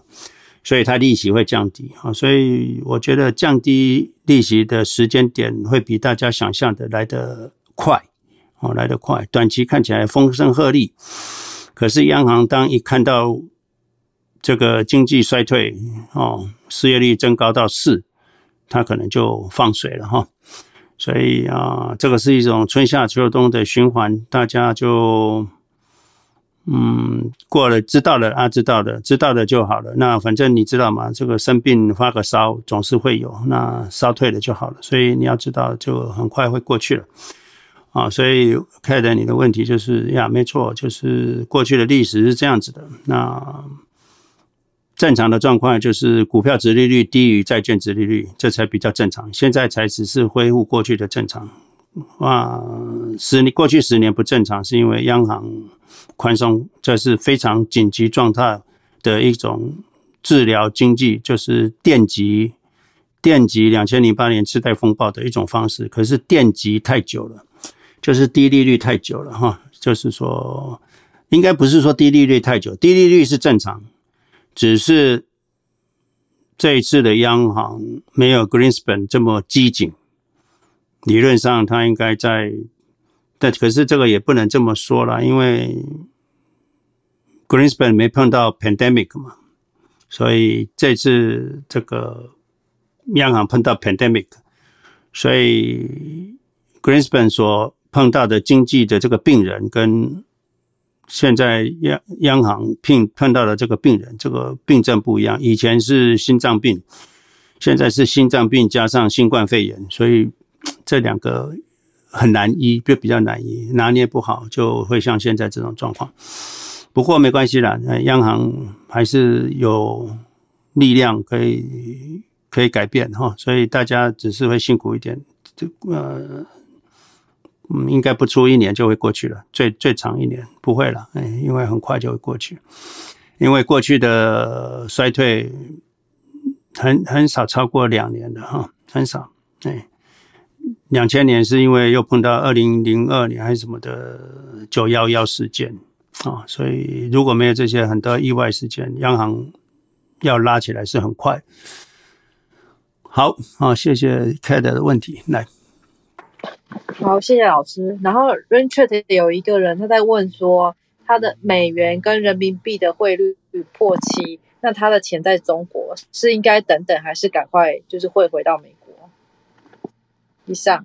所以它利息会降低啊，所以我觉得降低利息的时间点会比大家想象的来得快哦，来得快。短期看起来风声鹤唳，可是央行当一看到这个经济衰退哦，失业率增高到四，它可能就放水了哈。所以啊，这个是一种春夏秋冬的循环，大家就。嗯，过了知道了啊，知道的，知道的就好了。那反正你知道嘛，这个生病发个烧总是会有，那烧退了就好了。所以你要知道，就很快会过去了啊。所以凯德，你的问题就是呀，没错，就是过去的历史是这样子的。那正常的状况就是股票值利率低于债券值利率，这才比较正常。现在才只是恢复过去的正常。啊，十年过去十年不正常，是因为央行宽松，这是非常紧急状态的一种治疗经济，就是电极电极两千零八年次贷风暴的一种方式。可是电极太久了，就是低利率太久了哈，就是说，应该不是说低利率太久，低利率是正常，只是这一次的央行没有 Greenspan 这么激进，理论上它应该在，但可是这个也不能这么说了，因为 Greenspan 没碰到 pandemic 嘛，所以这次这个央行碰到 pandemic，所以 Greenspan 所碰到的经济的这个病人，跟现在央央行碰碰到的这个病人，这个病症不一样。以前是心脏病，现在是心脏病加上新冠肺炎，所以这两个很难医，就比较难医，拿捏不好就会像现在这种状况。不过没关系啦，央行还是有力量可以可以改变哈，所以大家只是会辛苦一点，这呃。嗯，应该不出一年就会过去了，最最长一年不会了，哎，因为很快就会过去。因为过去的衰退很很少超过两年的哈，很少。哎，两千年是因为又碰到二零零二年还是什么的九幺幺事件啊，所以如果没有这些很多意外事件，央行要拉起来是很快。好，好，谢谢 Kate 的问题，来。好，谢谢老师。然后 Rainchat 有一个人他在问说，他的美元跟人民币的汇率破七，那他的钱在中国是应该等等，还是赶快就是汇回到美？以上。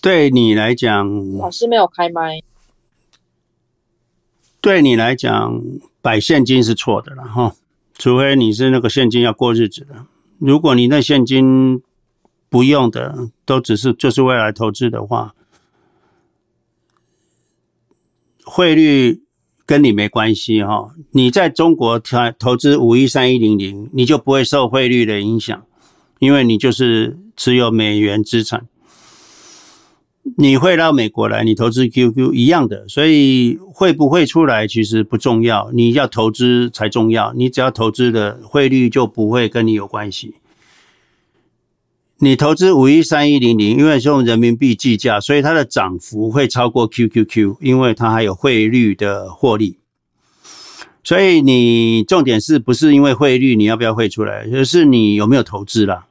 对你来讲，老师没有开麦。对你来讲，摆现金是错的了哈，除非你是那个现金要过日子的。如果你那现金不用的，都只是就是未来投资的话，汇率跟你没关系哈。你在中国投投资五一三一零零，你就不会受汇率的影响，因为你就是持有美元资产。你会到美国来，你投资 QQ 一样的，所以会不会出来其实不重要，你要投资才重要。你只要投资的汇率就不会跟你有关系。你投资五一三一零零，因为是用人民币计价，所以它的涨幅会超过 QQQ，因为它还有汇率的获利。所以你重点是不是因为汇率你要不要汇出来，就是你有没有投资啦。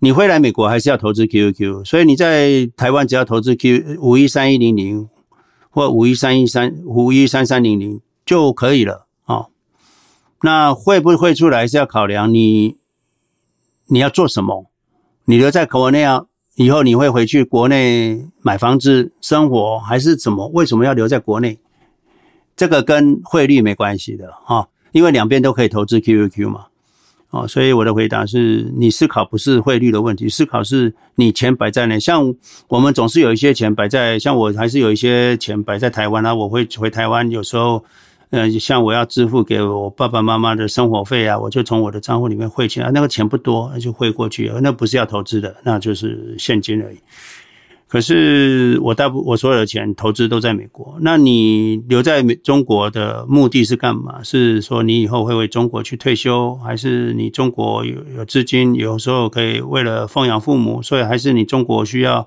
你会来美国还是要投资 QQQ，所以你在台湾只要投资 Q 五一三一零零或五一三一三五一三三零零就可以了哦。那会不会出来是要考量你你要做什么？你留在国内啊以后你会回去国内买房子生活还是怎么？为什么要留在国内？这个跟汇率没关系的哈，因为两边都可以投资 QQQ 嘛。哦，所以我的回答是你思考不是汇率的问题，思考是你钱摆在哪。像我们总是有一些钱摆在，像我还是有一些钱摆在台湾啊，我会回台湾，有时候，呃，像我要支付给我爸爸妈妈的生活费啊，我就从我的账户里面汇钱啊，那个钱不多，那就汇过去，那不是要投资的，那就是现金而已。可是我大部我所有的钱投资都在美国，那你留在美中国的目的是干嘛？是说你以后会为中国去退休，还是你中国有有资金，有时候可以为了奉养父母，所以还是你中国需要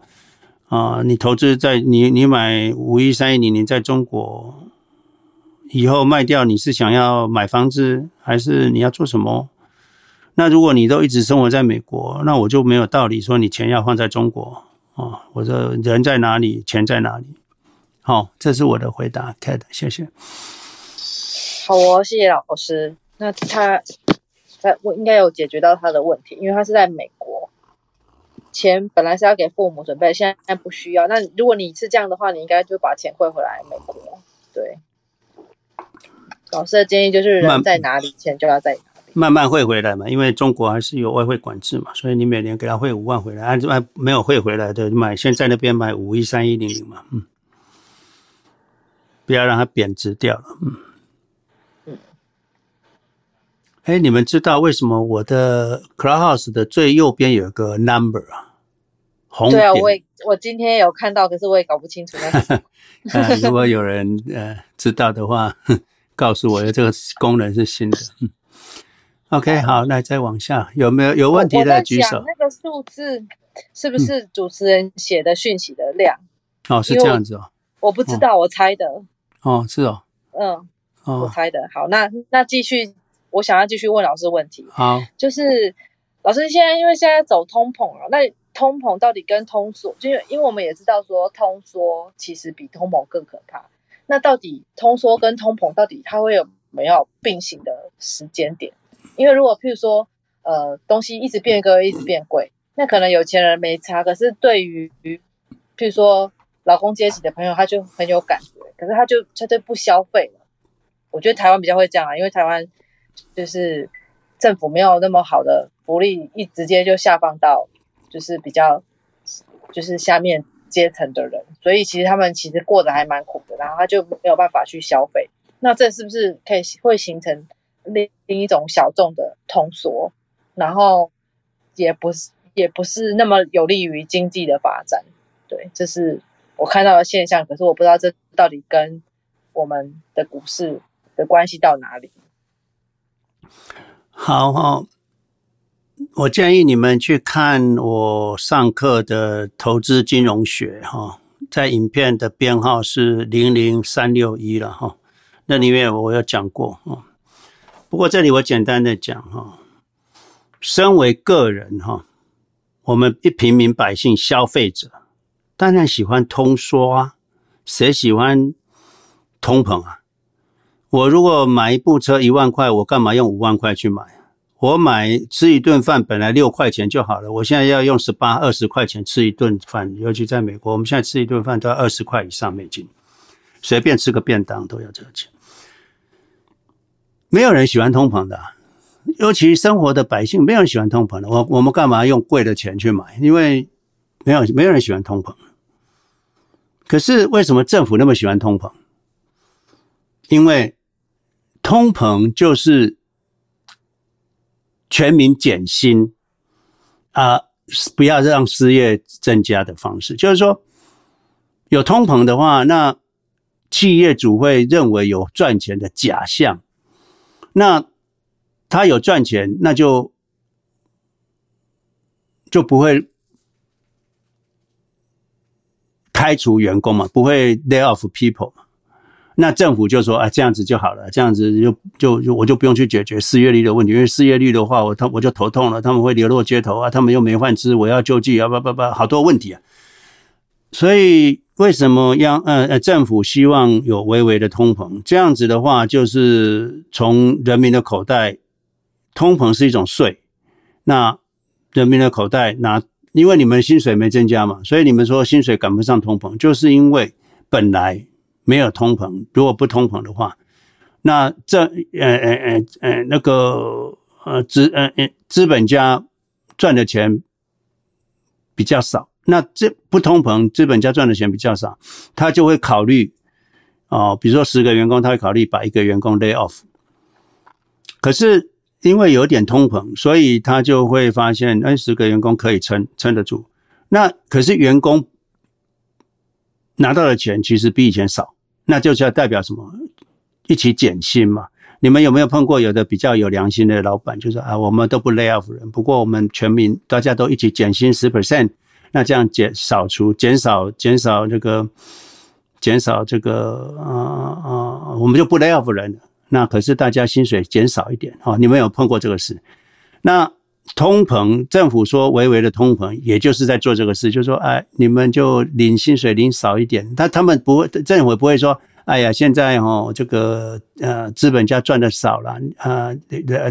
啊？你投资在你你买五一三一零零在中国以后卖掉，你是想要买房子，还是你要做什么？那如果你都一直生活在美国，那我就没有道理说你钱要放在中国。哦，我说人在哪里，钱在哪里？好，这是我的回答，Kate，谢谢。好哦，谢谢老师。那他他我应该有解决到他的问题，因为他是在美国，钱本来是要给父母准备，现在不需要。那如果你是这样的话，你应该就把钱汇回来美国。对，老师的建议就是人在哪里，钱就要在哪里。慢慢汇回来嘛，因为中国还是有外汇管制嘛，所以你每年给他汇五万回来，按按没有汇回来的买，先在那边买五一三一零零嘛，嗯，不要让它贬值掉了，嗯嗯。哎，你们知道为什么我的 Clubhouse 的最右边有个 number 啊？红点。对啊，我也我今天有看到，可是我也搞不清楚那是什么。呃、如果有人呃知道的话，告诉我，这个功能是新的。嗯 OK，好，那再往下，有没有有问题的举手？那个数字是不是主持人写的讯息的量？嗯、哦，是这样子哦。我不知道，哦、我猜的。哦，是哦。嗯，哦、我猜的。好，那那继续，我想要继续问老师问题。好，就是老师现在因为现在走通膨了，那通膨到底跟通缩，就因为我们也知道说通缩其实比通膨更可怕。那到底通缩跟通膨到底它会有没有并行的时间点？因为如果譬如说，呃，东西一直变贵，一直变贵，那可能有钱人没差。可是对于譬如说劳工阶级的朋友，他就很有感觉。可是他就他就不消费了。我觉得台湾比较会这样啊，因为台湾就是政府没有那么好的福利，一直接就下放到就是比较就是下面阶层的人，所以其实他们其实过得还蛮苦的。然后他就没有办法去消费。那这是不是可以会形成？另另一种小众的通缩，然后也不是也不是那么有利于经济的发展，对，这是我看到的现象。可是我不知道这到底跟我们的股市的关系到哪里。好哈，我建议你们去看我上课的投资金融学哈，在影片的编号是零零三六一了哈，那里面我有讲过哦。不过这里我简单的讲哈，身为个人哈，我们一平民百姓消费者，当然喜欢通缩啊，谁喜欢通膨啊？我如果买一部车一万块，我干嘛用五万块去买？我买吃一顿饭本来六块钱就好了，我现在要用十八二十块钱吃一顿饭，尤其在美国，我们现在吃一顿饭都要二十块以上美金，随便吃个便当都要这个钱。没有人喜欢通膨的，尤其生活的百姓，没有人喜欢通膨的。我我们干嘛用贵的钱去买？因为没有没有人喜欢通膨。可是为什么政府那么喜欢通膨？因为通膨就是全民减薪啊，不要让失业增加的方式。就是说，有通膨的话，那企业主会认为有赚钱的假象。那他有赚钱，那就就不会开除员工嘛，不会 lay off people 嘛。那政府就说啊，这样子就好了，这样子就就就我就不用去解决失业率的问题，因为失业率的话，我他我就头痛了，他们会流落街头啊，他们又没饭吃，我要救济啊，不不不，好多问题啊，所以。为什么央呃呃政府希望有微微的通膨？这样子的话，就是从人民的口袋，通膨是一种税，那人民的口袋拿，因为你们薪水没增加嘛，所以你们说薪水赶不上通膨，就是因为本来没有通膨，如果不通膨的话，那这呃呃呃呃那个呃资呃呃资本家赚的钱比较少。那这不通膨，资本家赚的钱比较少，他就会考虑，哦，比如说十个员工，他会考虑把一个员工 lay off。可是因为有点通膨，所以他就会发现，哎，十个员工可以撑撑得住。那可是员工拿到的钱其实比以前少，那就是要代表什么？一起减薪嘛。你们有没有碰过有的比较有良心的老板，就说啊，我们都不 lay off 人，不过我们全民大家都一起减薪十 percent。那这样减少除减少减少这个减少这个啊啊，我们就不 lay off 人了。那可是大家薪水减少一点啊，你们有碰过这个事？那通膨，政府说微微的通膨，也就是在做这个事，就说哎，你们就领薪水领少一点。他他们不会，政府不会说，哎呀，现在哦这个呃资本家赚的少了啊，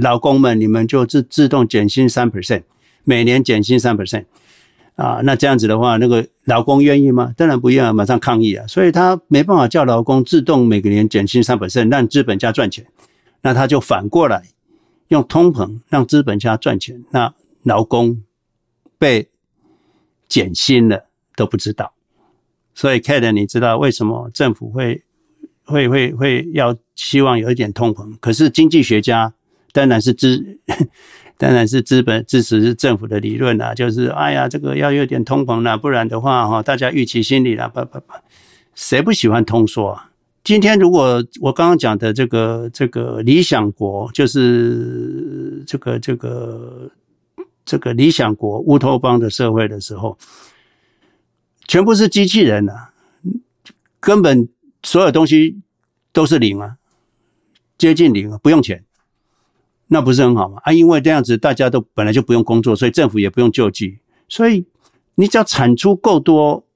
劳工们你们就自自动减薪三 percent，每年减薪三 percent。啊，那这样子的话，那个劳工愿意吗？当然不愿意，马上抗议啊！所以他没办法叫劳工自动每个年减薪三 percent，让资本家赚钱。那他就反过来用通膨让资本家赚钱，那劳工被减薪了都不知道。所以 k a t 你知道为什么政府会会会会要希望有一点通膨？可是经济学家当然是知。当然是资本支持政府的理论啦，就是哎呀，这个要有点通膨啦，不然的话哈，大家预期心理啦，不不不，谁不喜欢通缩啊？今天如果我刚刚讲的这个这个理想国，就是这个这个这个理想国乌托邦的社会的时候，全部是机器人啊，根本所有东西都是零啊，接近零啊，不用钱，那不是很好吗？啊，因为这样子大家都本来就不用工作，所以政府也不用救济，所以你只要产出够多，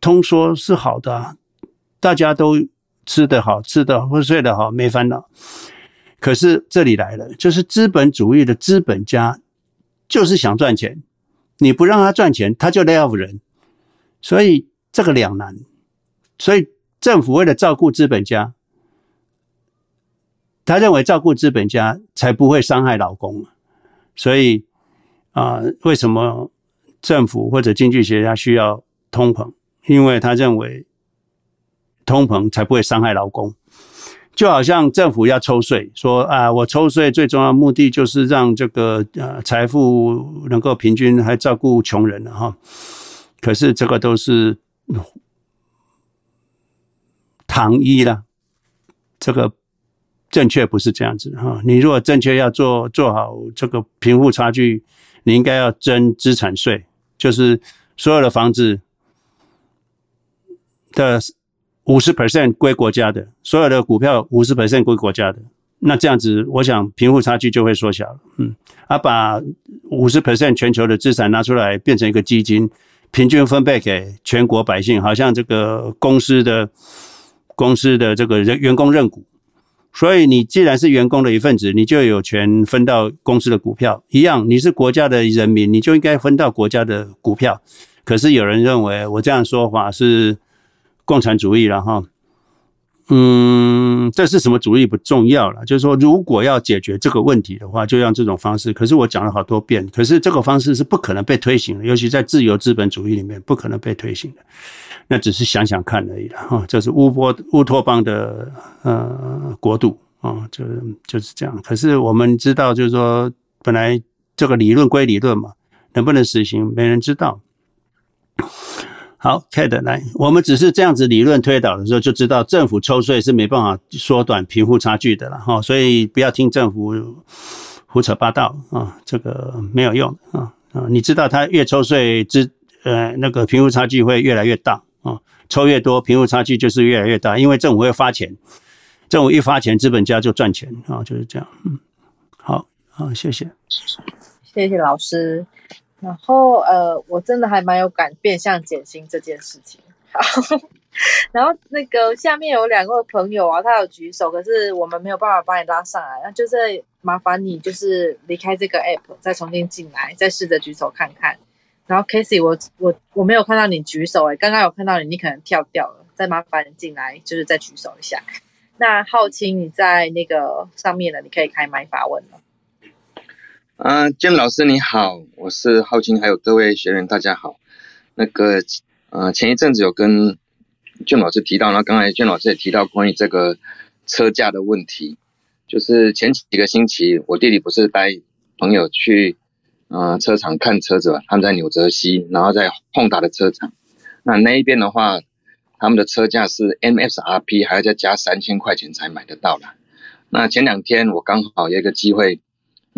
通说是好的。大家都吃得好，吃得好，睡得好，没烦恼。可是这里来了，就是资本主义的资本家，就是想赚钱。你不让他赚钱，他就 lay off 人。所以这个两难。所以政府为了照顾资本家，他认为照顾资本家才不会伤害劳工。所以啊，为什么政府或者经济学家需要通膨？因为他认为。通膨才不会伤害劳工，就好像政府要抽税，说啊，我抽税最重要的目的就是让这个呃财富能够平均，还照顾穷人了哈。可是这个都是糖衣了，这个正确不是这样子哈。你如果正确要做做好这个贫富差距，你应该要征资产税，就是所有的房子的。五十 percent 归国家的，所有的股票五十 percent 归国家的，那这样子，我想贫富差距就会缩小了。嗯，啊，把五十 percent 全球的资产拿出来变成一个基金，平均分配给全国百姓，好像这个公司的公司的这个人员工认股，所以你既然是员工的一份子，你就有权分到公司的股票一样，你是国家的人民，你就应该分到国家的股票。可是有人认为我这样说法是。共产主义了哈，嗯，这是什么主义不重要了，就是说，如果要解决这个问题的话，就用这种方式。可是我讲了好多遍，可是这个方式是不可能被推行的，尤其在自由资本主义里面不可能被推行的。那只是想想看而已了哈。这是乌波乌托邦的呃国度啊，就就是这样。可是我们知道，就是说，本来这个理论归理论嘛，能不能实行，没人知道。好，Kate 来，我们只是这样子理论推导的时候，就知道政府抽税是没办法缩短贫富差距的了哈，所以不要听政府胡扯八道啊，这个没有用啊啊！你知道他越抽税，之呃那个贫富差距会越来越大啊，抽越多，贫富差距就是越来越大，因为政府会发钱，政府一发钱，资本家就赚钱啊，就是这样。嗯，好，好，谢谢，谢谢老师。然后呃，我真的还蛮有感变相减薪这件事情。好，然后那个下面有两个朋友啊，他有举手，可是我们没有办法把你拉上来，那就是麻烦你就是离开这个 app，再重新进来，再试着举手看看。然后 Casey，我我我没有看到你举手诶，刚刚有看到你，你可能跳掉了，再麻烦你进来，就是再举手一下。那浩清你在那个上面了，你可以开麦发问了。啊，建老师你好，我是浩清，还有各位学员大家好。那个，呃，前一阵子有跟建老师提到，然后刚才建老师也提到关于这个车价的问题，就是前几个星期我弟弟不是带朋友去呃车厂看车子吧，他们在纽泽西，然后在 Honda 的车厂，那那一边的话，他们的车价是 MSRP 还要再加三千块钱才买得到啦。那前两天我刚好有一个机会。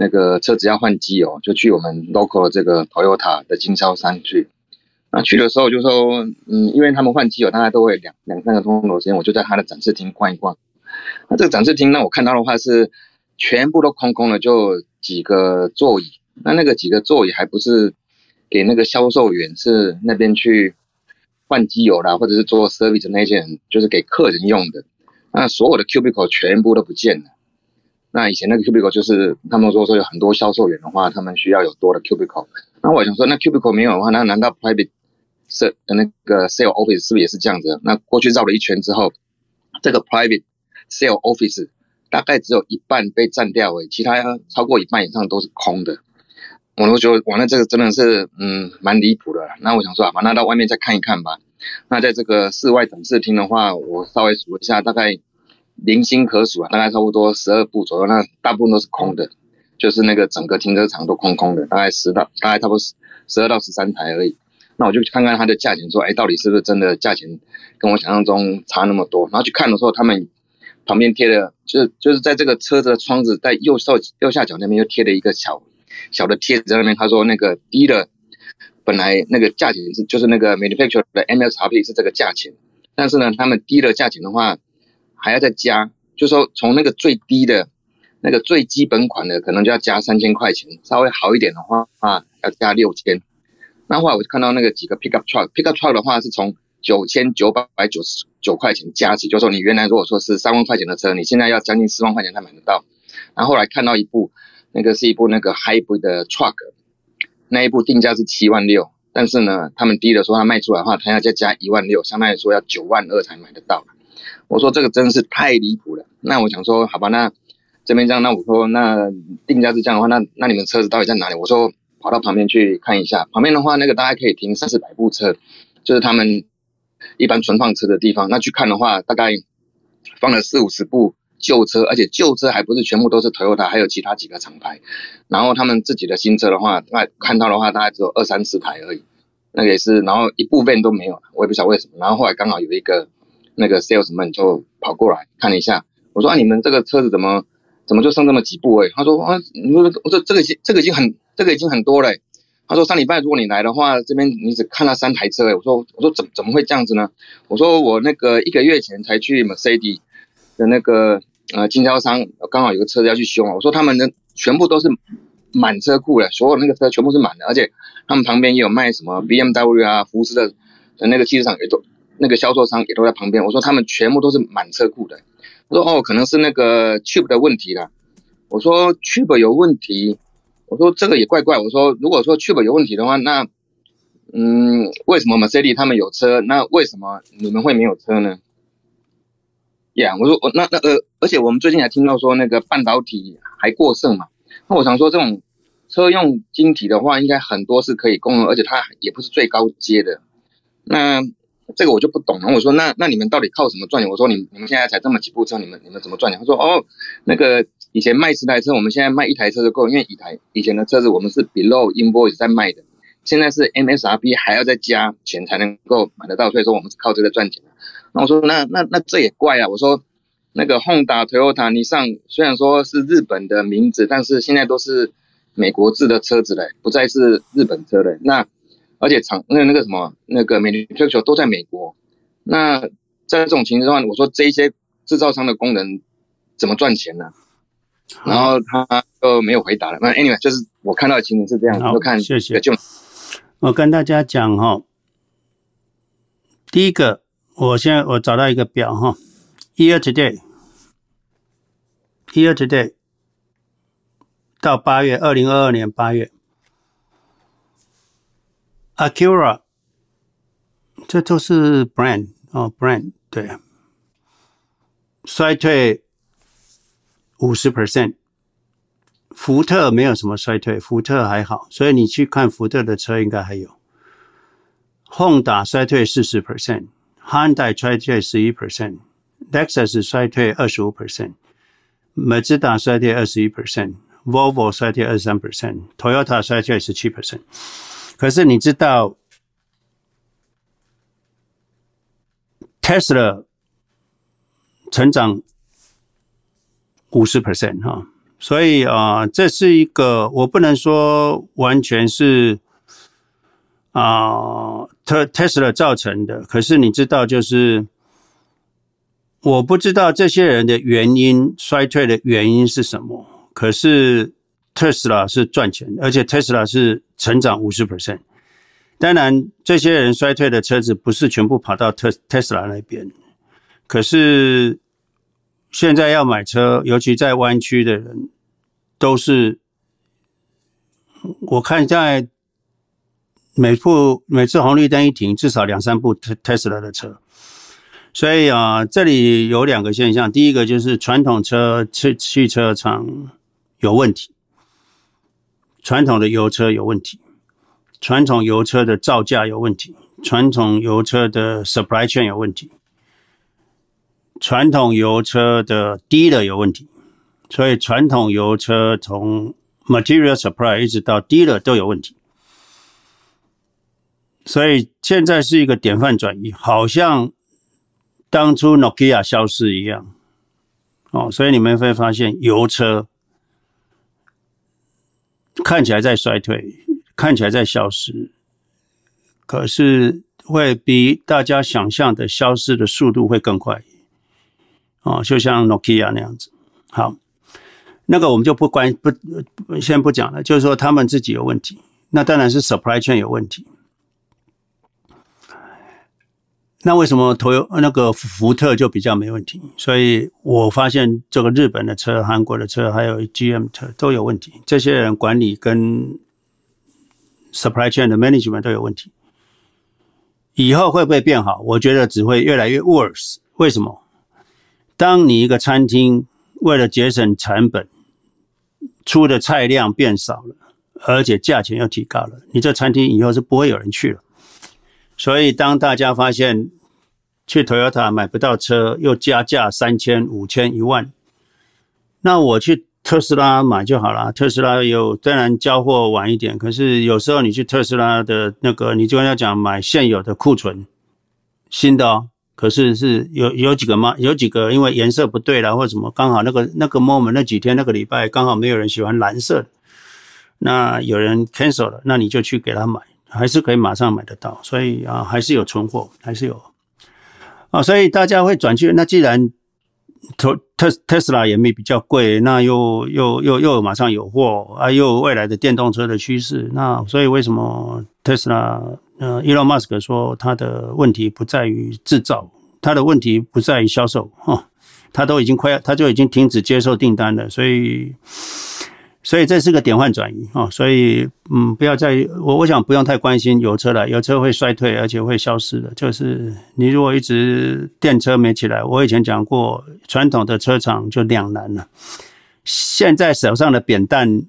那个车子要换机油，就去我们 local 的这个 Toyota 的经销商去。那去的时候就说，嗯，因为他们换机油大概都会两两三个钟头时间，我就在他的展示厅逛一逛。那这个展示厅呢，我看到的话是全部都空空的，就几个座椅。那那个几个座椅还不是给那个销售员，是那边去换机油啦，或者是做 service 那些人，就是给客人用的。那所有的 cubicle 全部都不见了。那以前那个 cubicle 就是他们说说有很多销售员的话，他们需要有多的 cubicle。那我想说，那 cubicle 没有的话，那难道 private 是那个 sale office 是不是也是这样子？那过去绕了一圈之后，这个 private sale office 大概只有一半被占掉诶，其他超过一半以上都是空的。我都觉得哇，那这个真的是嗯蛮离谱的。那我想说啊，那到外面再看一看吧。那在这个室外展示厅的话，我稍微数一下，大概。零星可数啊，大概差不多十二部左右，那大部分都是空的，就是那个整个停车场都空空的，大概十到大概差不多十十二到十三台而已。那我就去看看它的价钱，说，哎，到底是不是真的价钱跟我想象中差那么多？然后去看的时候，他们旁边贴的，就是就是在这个车子的窗子在右上右下角那边又贴了一个小小的贴纸在那边，他说那个低的本来那个价钱是就是那个 manufacturer 的 MSRP 是这个价钱，但是呢，他们低的价钱的话还要再加，就是说从那个最低的。那个最基本款的可能就要加三千块钱，稍微好一点的话啊要加六千。那后来我就看到那个几个 pickup truck，pickup truck 的话是从九千九百九十九块钱加起，就是说你原来如果说是三万块钱的车，你现在要将近四万块钱才买得到。然后后来看到一部，那个是一部那个 hybrid 的 truck，那一部定价是七万六，但是呢，他们低的说他卖出来的话，他要再加一万六，相当于说要九万二才买得到。我说这个真是太离谱了。那我想说，好吧，那。这边这样，那我说那定价是这样的话，那那你们车子到底在哪里？我说跑到旁边去看一下，旁边的话那个大概可以停三四百部车，就是他们一般存放车的地方。那去看的话，大概放了四五十部旧车，而且旧车还不是全部都是 Toyota，还有其他几个厂牌。然后他们自己的新车的话，大概看到的话大概只有二三十台而已，那个也是，然后一部分都没有，我也不晓得为什么。然后后来刚好有一个那个 salesman 就跑过来看了一下，我说啊，你们这个车子怎么？怎么就剩这么几部哎？他说啊，你说我说这个已经这个已经很这个已经很多了。他说上礼拜如果你来的话，这边你只看了三台车哎。我说我说怎怎么会这样子呢？我说我那个一个月前才去 Mercedes 的那个呃经销商，刚好有个车子要去修。我说他们的全部都是满车库的，所有那个车全部是满的，而且他们旁边也有卖什么 BMW 啊、福斯的的那个汽车厂也都那个销售商也都在旁边。我说他们全部都是满车库的。我说哦，可能是那个 tube 的问题啦。我说 tube 有问题，我说这个也怪怪。我说如果说 tube 有问题的话，那嗯，为什么 Mercedes 他们有车，那为什么你们会没有车呢？呀、我说我那那呃，而且我们最近还听到说那个半导体还过剩嘛。那我想说这种车用晶体的话，应该很多是可以供，而且它也不是最高阶的。那这个我就不懂了。我说那那你们到底靠什么赚钱？我说你你们现在才这么几部车，你们你们怎么赚钱？他说哦，那个以前卖十台车，我们现在卖一台车就够了，因为一台以前的车子我们是 below invoice 在卖的，现在是 MSRP 还要再加钱才能够买得到，所以说我们是靠这个赚钱。那我说那那那这也怪啊！我说那个 Honda、Toyota、尼桑虽然说是日本的名字，但是现在都是美国制的车子了，不再是日本车了。那而且厂那那个什么那个美女追求都在美国，那在这种情况的话，我说这一些制造商的工人怎么赚钱呢？然后他都没有回答了。那 anyway 就是我看到的情形是这样，就看谢谢。就我跟大家讲哈，第一个，我现在我找到一个表哈，year to date，year to date 到八月，二零二二年八月。Acura，这都是 brand 哦，brand 对，衰退五十 percent，福特没有什么衰退，福特还好，所以你去看福特的车应该还有。Honda 衰退四十 percent，Hyundai 衰退十一 percent，Lexus 衰退二十五 percent，Mazda 衰退二十一 percent，Volvo 衰退二十三 percent，Toyota 衰退十七 percent。可是你知道，Tesla 成长五十 percent 哈，所以啊，这是一个我不能说完全是啊特 Tesla 造成的。可是你知道，就是我不知道这些人的原因衰退的原因是什么。可是。特斯拉是赚钱，而且特斯拉是成长五十 percent。当然，这些人衰退的车子不是全部跑到特特斯拉那边。可是现在要买车，尤其在湾区的人，都是我看在每部每次红绿灯一停，至少两三部特特斯拉的车。所以啊，这里有两个现象：第一个就是传统车汽汽车厂有问题。传统的油车有问题，传统油车的造价有问题，传统油车的 supply chain 有问题，传统油车的 dealer 有问题，所以传统油车从 material supply 一直到 dealer 都有问题。所以现在是一个典范转移，好像当初 Nokia 消失一样。哦，所以你们会发现油车看起来在衰退，看起来在消失，可是会比大家想象的消失的速度会更快。哦，就像 Nokia 那样子。好，那个我们就不关不先不讲了，就是说他们自己有问题，那当然是 supply chain 有问题。那为什么头那个福特就比较没问题？所以我发现这个日本的车、韩国的车还有 GM 车都有问题。这些人管理跟 supply chain 的 management 都有问题。以后会不会变好？我觉得只会越来越 worse。为什么？当你一个餐厅为了节省成本，出的菜量变少了，而且价钱又提高了，你这餐厅以后是不会有人去了。所以，当大家发现去 Toyota 买不到车，又加价三千、五千、一万，那我去特斯拉买就好了。特斯拉有虽然交货晚一点，可是有时候你去特斯拉的那个，你就要讲买现有的库存，新的哦。可是是有有几个吗？有几个因为颜色不对了，或者什么，刚好那个那个 moment 那几天那个礼拜刚好没有人喜欢蓝色，那有人 cancel 了，那你就去给他买。还是可以马上买得到，所以啊，还是有存货，还是有啊，所以大家会转去。那既然特特特斯拉也没比较贵，那又又又又马上有货啊，又未来的电动车的趋势，那所以为什么特斯拉呃，Elon Musk 说他的问题不在于制造，他的问题不在于销售哈，他都已经快要，他就已经停止接受订单了，所以。所以这是个典范转移啊！所以嗯，不要再我我想不用太关心油车了，油车会衰退而且会消失的。就是你如果一直电车没起来，我以前讲过，传统的车厂就两难了。现在手上的扁担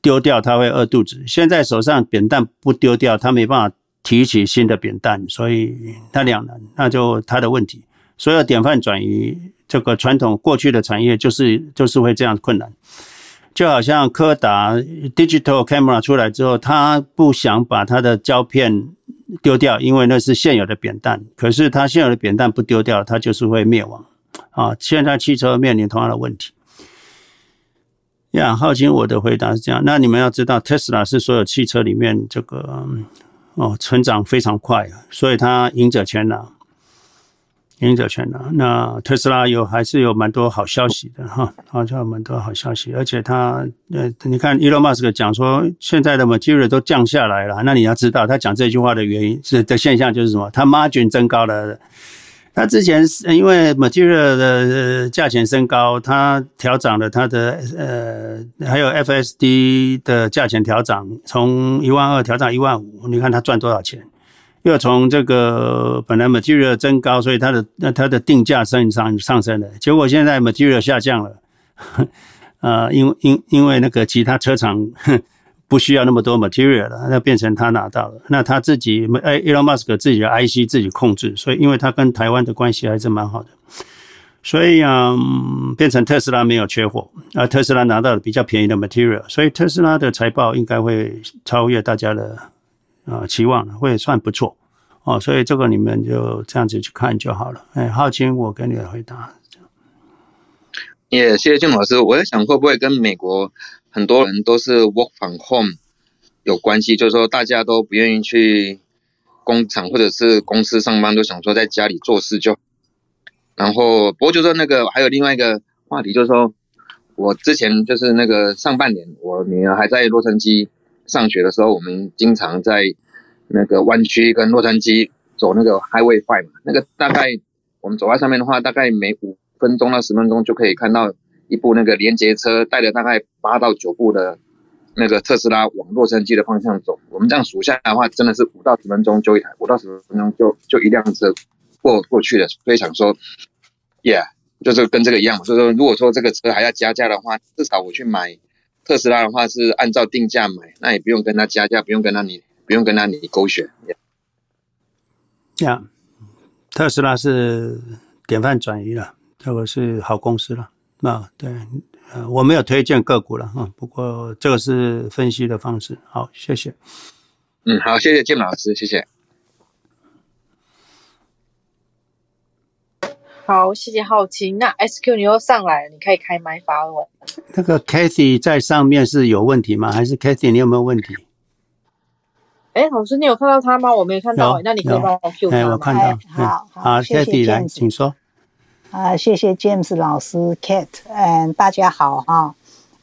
丢掉，他会饿肚子；现在手上扁担不丢掉，他没办法提起新的扁担，所以他两难，那就他的问题。所有典范转移，这个传统过去的产业就是就是会这样困难。就好像柯达 digital camera 出来之后，他不想把他的胶片丢掉，因为那是现有的扁担。可是他现有的扁担不丢掉，它就是会灭亡。啊，现在汽车面临同样的问题。呀，浩清，我的回答是这样。那你们要知道，Tesla 是所有汽车里面这个哦，成长非常快，所以它赢者全拿。赢者全拿。那特斯拉有还是有蛮多好消息的哈，好像蛮多好消息，而且他呃，你看 Elon Musk 讲说现在的 material 都降下来了，那你要知道他讲这句话的原因是的现象就是什么？他 margin 增高了，他之前是因为 material 的价钱升高，他调涨了他的呃，还有 FSD 的价钱调涨，从一万二调涨一万五，你看他赚多少钱？又从这个本来 material 增高，所以它的那它的定价升上上升了。结果现在 material 下降了，呃，因因因为那个其他车厂 不需要那么多 material 了，那变成他拿到了。那他自己哎，Elon Musk 自己的 IC 自己控制，所以因为他跟台湾的关系还是蛮好的，所以嗯，变成特斯拉没有缺货，而特斯拉拿到了比较便宜的 material，所以特斯拉的财报应该会超越大家的。啊，期望会算不错哦，所以这个你们就这样子去看就好了。哎，浩清，我给你的回答。也谢谢俊老师。我在想，会不会跟美国很多人都是 work from home 有关系？就是说，大家都不愿意去工厂或者是公司上班，都想说在家里做事就。然后，不过就说那个还有另外一个话题，就是说我之前就是那个上半年，我女儿还在洛杉矶。上学的时候，我们经常在那个湾区跟洛杉矶走那个 Highway Five 嘛，那个大概我们走在上面的话，大概每五分钟到十分钟就可以看到一部那个连接车带着大概八到九部的那个特斯拉往洛杉矶的方向走。我们这样数下来的话，真的是五到十分钟就一台，五到十分钟就就一辆车过过去了。所以想说，Yeah，就是跟这个一样嘛。所以说，如果说这个车还要加价的话，至少我去买。特斯拉的话是按照定价买，那也不用跟他加价，不用跟他你不用跟他你勾选。呀、yeah.，特斯拉是典范转移了，这个是好公司了。啊，对，呃，我没有推荐个股了啊，不过这个是分析的方式。好，谢谢。嗯，好，谢谢金老师，谢谢。好，谢谢浩清。那 SQ 你又上来了，你可以开麦发问。那个 Kathy 在上面是有问题吗？还是 Kathy 你有没有问题？哎，老师，你有看到他吗？我没有看到。那你可以帮我 Q 他吗？哎，我看到。哎、好，好，Kathy 来，请说。啊、呃，谢谢 James 老师，Kate，嗯，大家好哈。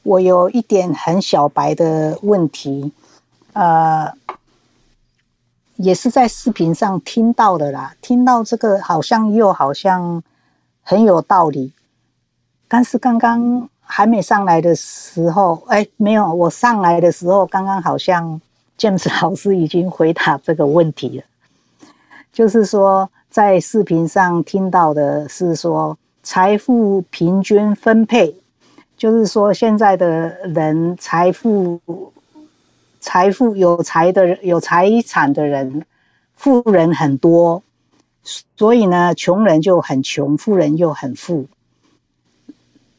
我有一点很小白的问题，呃，也是在视频上听到的啦，听到这个好像又好像很有道理，但是刚刚还没上来的时候，哎，没有，我上来的时候刚刚好像。James 老师已经回答这个问题了，就是说，在视频上听到的是说，财富平均分配，就是说，现在的人财富，财富有财的人有财产的人，富人很多，所以呢，穷人就很穷，富人又很富。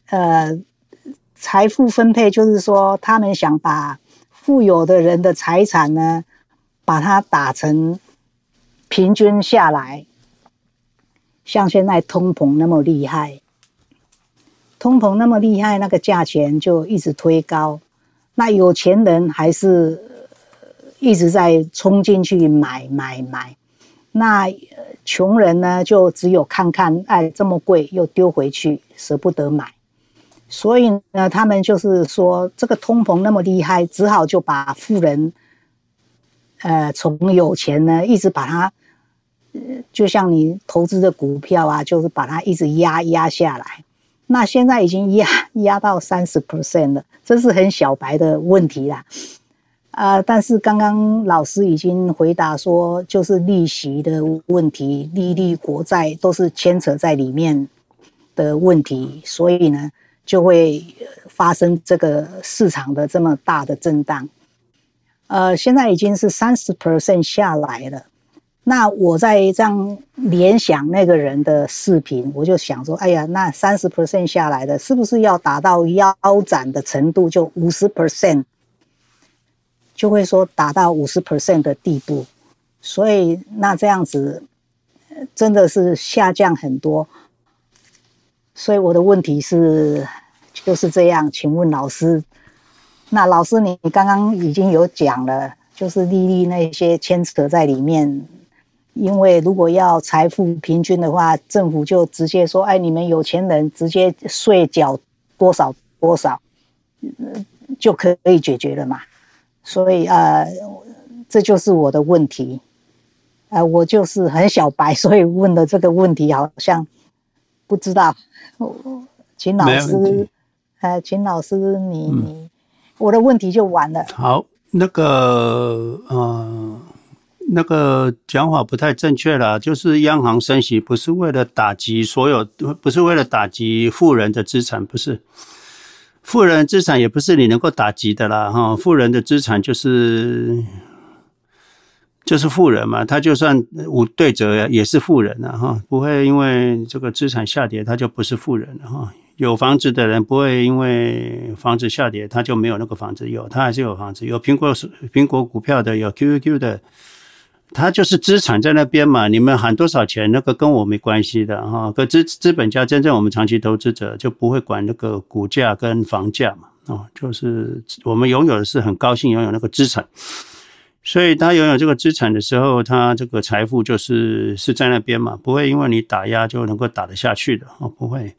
呃，财富分配就是说，他们想把。富有的人的财产呢，把它打成平均下来，像现在通膨那么厉害，通膨那么厉害，那个价钱就一直推高，那有钱人还是一直在冲进去买买买，那穷人呢就只有看看，哎，这么贵又丢回去，舍不得买。所以呢，他们就是说，这个通膨那么厉害，只好就把富人，呃，从有钱呢，一直把它，就像你投资的股票啊，就是把它一直压压下来。那现在已经压压到三十 percent 了，这是很小白的问题啦。啊、但是刚刚老师已经回答说，就是利息的问题，利率、国债都是牵扯在里面的问题，所以呢。就会发生这个市场的这么大的震荡，呃，现在已经是三十 percent 下来了。那我在这样联想那个人的视频，我就想说，哎呀，那三十 percent 下来的，是不是要达到腰斩的程度，就五十 percent，就会说达到五十 percent 的地步。所以那这样子真的是下降很多。所以我的问题是，就是这样，请问老师，那老师你刚刚已经有讲了，就是利率那些牵扯在里面，因为如果要财富平均的话，政府就直接说，哎，你们有钱人直接税缴多少多少，就可以解决了嘛。所以呃，这就是我的问题，呃，我就是很小白，所以问的这个问题好像不知道。秦老师，呃，请老师你，我的问题就完了。好，那个，呃，那个讲法不太正确了，就是央行升息不是为了打击所有，不是为了打击富人的资产，不是，富人资产也不是你能够打击的啦，哈，富人的资产就是。就是富人嘛，他就算无对折也是富人了哈，不会因为这个资产下跌他就不是富人了哈。有房子的人不会因为房子下跌他就没有那个房子有，他还是有房子。有苹果苹果股票的，有 QQQ 的，他就是资产在那边嘛。你们喊多少钱，那个跟我没关系的哈。可资资本家真正我们长期投资者就不会管那个股价跟房价嘛，哦，就是我们拥有的是很高兴拥有那个资产。所以他拥有这个资产的时候，他这个财富就是是在那边嘛，不会因为你打压就能够打得下去的哦，不会。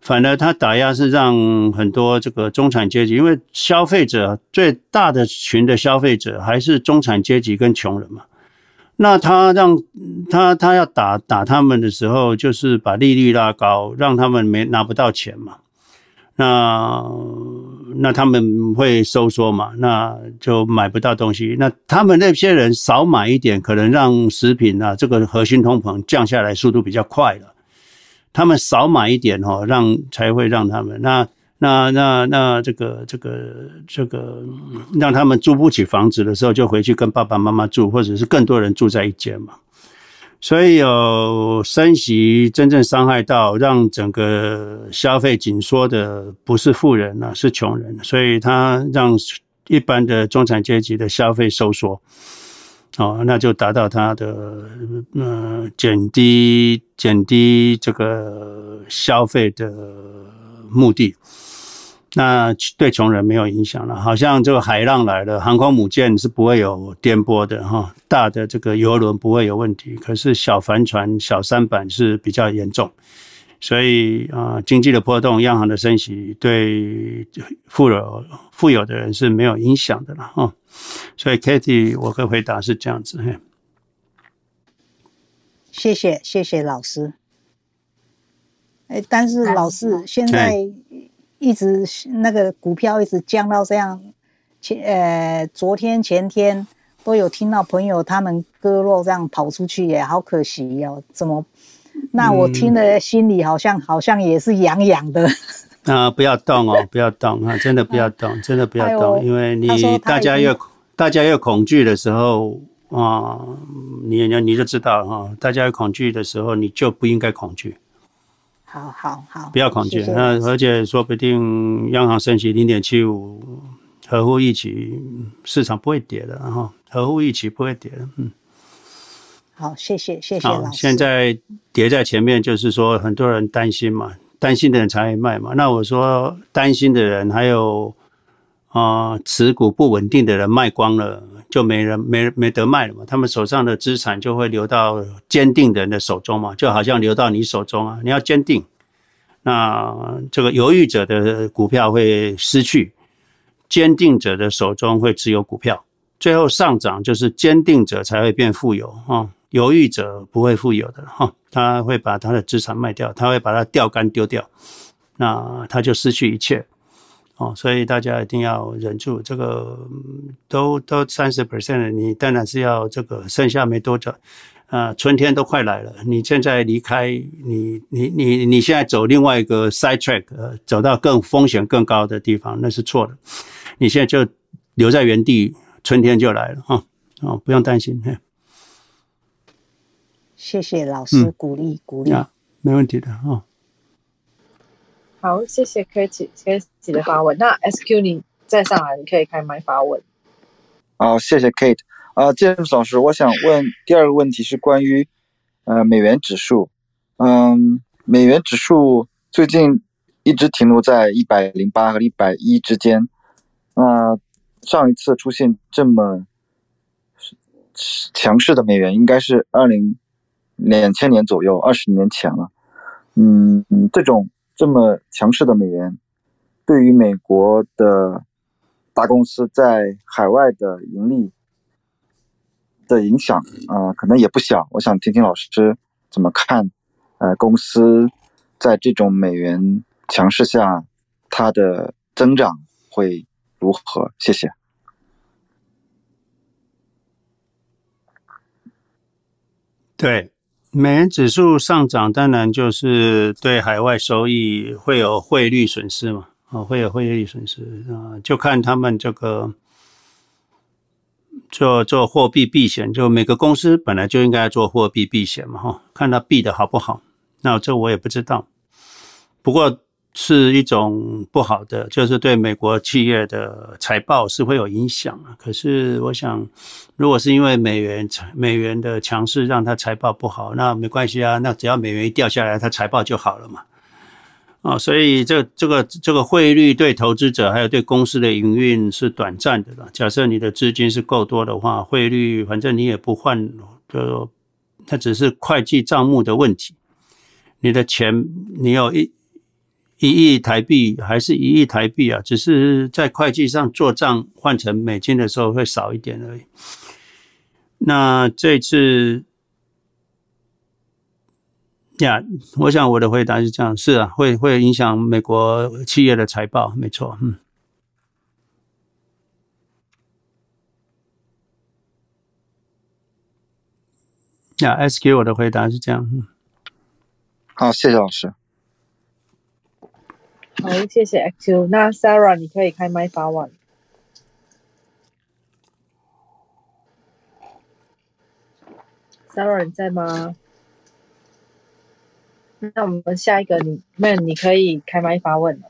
反而他打压是让很多这个中产阶级，因为消费者最大的群的消费者还是中产阶级跟穷人嘛。那他让他他要打打他们的时候，就是把利率拉高，让他们没拿不到钱嘛。那那他们会收缩嘛？那就买不到东西。那他们那些人少买一点，可能让食品啊这个核心通膨降下来速度比较快了。他们少买一点哦，让才会让他们那那那那这个这个这个让他们租不起房子的时候，就回去跟爸爸妈妈住，或者是更多人住在一间嘛。所以有升息真正伤害到让整个消费紧缩的不是富人啊，是穷人，所以他让一般的中产阶级的消费收缩。哦，那就达到它的嗯减低减低这个消费的目的。那对穷人没有影响了，好像这个海浪来了，航空母舰是不会有颠簸的哈，大的这个游轮不会有问题，可是小帆船、小舢板是比较严重，所以啊，经济的波动、央行的升息对富有富有的人是没有影响的了哈，所以 Katie，我的回答是这样子，嘿，谢谢谢谢老师，哎，但是老师现在。一直那个股票一直降到这样，前呃昨天前天都有听到朋友他们割肉这样跑出去耶，好可惜哦，怎么？那我听了心里好像、嗯、好像也是痒痒的。啊，不要动哦，不要动啊，真的不要动，真的不要动，因为你大家越大家越恐惧的时候啊，你你就知道哈，大家越恐惧的时候，你就不应该恐惧。好好好，不要恐惧。那而且说不定央行升息零点七五，合乎预期，市场不会跌的，然后合乎预期不会跌的。嗯，好，谢谢谢谢老师。好，现在跌在前面，就是说很多人担心嘛，担心的人才会卖嘛。那我说担心的人还有啊、呃，持股不稳定的人卖光了，就没人没没得卖了嘛，他们手上的资产就会流到坚定的人的手中嘛，就好像流到你手中啊，你要坚定，那这个犹豫者的股票会失去，坚定者的手中会持有股票，最后上涨就是坚定者才会变富有啊，犹豫者不会富有的哈，他会把他的资产卖掉，他会把它钓竿丢掉，那他就失去一切。哦，所以大家一定要忍住，这个都都三十 percent 了，你当然是要这个剩下没多久，啊，春天都快来了，你现在离开，你你你你现在走另外一个 side track，呃，走到更风险更高的地方，那是错的，你现在就留在原地，春天就来了啊，哦，不用担心，嘿，谢谢老师鼓励、嗯、鼓励，啊，没问题的啊。哦。好，谢谢的发问。那 SQ 你再上来，你可以开麦发问。好，谢谢 Kate。啊，James 老师，我想问第二个问题是关于呃美元指数。嗯，美元指数最近一直停留在一百零八和一百一之间。那、上一次出现这么强势的美元，应该是二零两千年左右，二十年前了。嗯，这种。这么强势的美元，对于美国的大公司在海外的盈利的影响啊、可能也不小。我想听听老师怎么看，呃，公司在这种美元强势下，它的增长会如何？谢谢。对。美元指数上涨，当然就是对海外收益会有汇率损失嘛，啊，会有汇率损失啊，就看他们这个做做货币避险，就每个公司本来就应该做货币避险嘛，哈，看它避的好不好，那这我也不知道，不过。是一种不好的，就是对美国企业的财报是会有影响啊。可是我想，如果是因为美元美元的强势让它财报不好，那没关系啊。那只要美元一掉下来，它财报就好了嘛。啊，所以这这个这个汇率对投资者还有对公司的营运是短暂的了。假设你的资金是够多的话，汇率反正你也不换，就它只是会计账目的问题。你的钱你有一。一亿台币还是一亿台币啊？只是在会计上做账换成美金的时候会少一点而已。那这次呀，我想我的回答是这样：是啊，会会影响美国企业的财报，没错。嗯。呀，S Q，我的回答是这样。嗯。好，谢谢老师。好，谢谢 XQ。那 Sarah，你可以开麦发问。Sarah，你在吗？那我们下一个你，你 Man，你可以开麦发问了。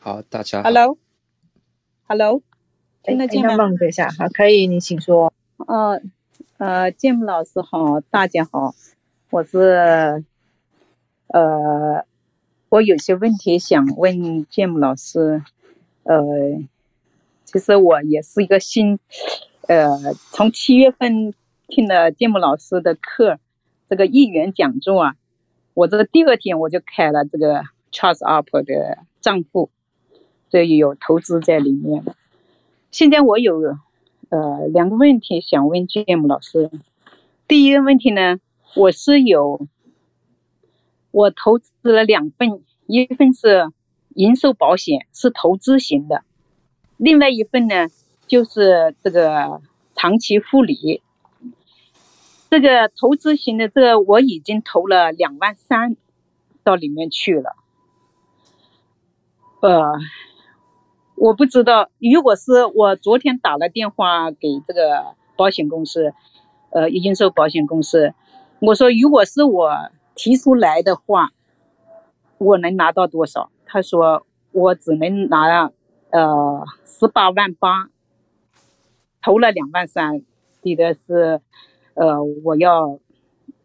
好，大家好。Hello，Hello。听得见吗？那等一下，好，可以，你请说。哦，呃，建木老师好，大家好，我是，呃，我有些问题想问建木老师，呃，其实我也是一个新，呃，从七月份听了建木老师的课，这个一元讲座啊，我这个第二天我就开了这个 Trust Up 的账户，所以有投资在里面。现在我有呃两个问题想问 Jim 老师。第一个问题呢，我是有我投资了两份，一份是人寿保险，是投资型的；另外一份呢，就是这个长期护理。这个投资型的，这个我已经投了两万三到里面去了。呃。我不知道，如果是我昨天打了电话给这个保险公司，呃，人寿保险公司，我说如果是我提出来的话，我能拿到多少？他说我只能拿呃十八万八，投了两万三，抵的是呃我要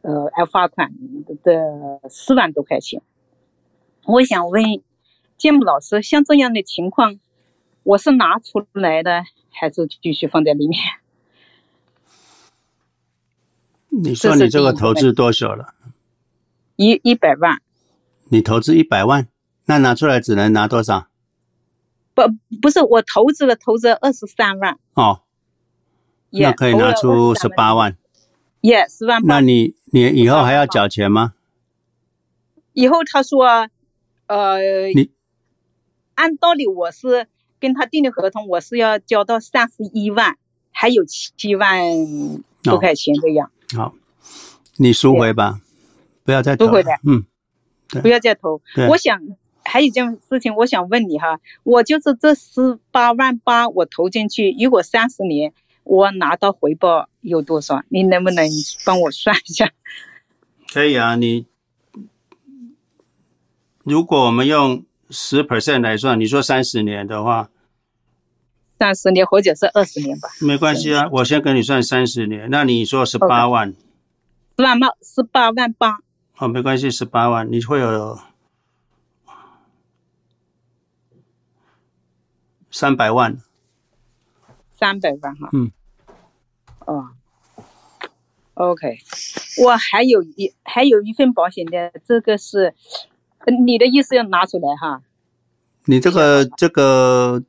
呃要罚款的四万多块钱。我想问建木老师，像这样的情况。我是拿出来的，还是继续放在里面？你说你这个投资多少了？一一百万。你投资一百万，那拿出来只能拿多少？不，不是我投资了，投资二十三万。哦，那可以拿出十八万。耶，十万。那你你以后还要缴钱吗？以后他说，呃，你按道理我是。跟他订的合同，我是要交到三十一万，还有七万多块钱这样。哦、好，你赎回吧，不要再投。赎回来，嗯，不要再投。我想还有一件事情，我想问你哈，我就是这十八万八我投进去，如果三十年我拿到回报有多少？你能不能帮我算一下？可以啊，你如果我们用。十 percent 来算，你说三十年的话，三十年或者是二十年吧，没关系啊。我先跟你算三十年，那你说十八万，十万吗？十八万八。哦，没关系，十八万，你会有三百万，三百万哈。嗯。哦。OK，我还有一还有一份保险的，这个是。你的意思要拿出来哈？你这个这个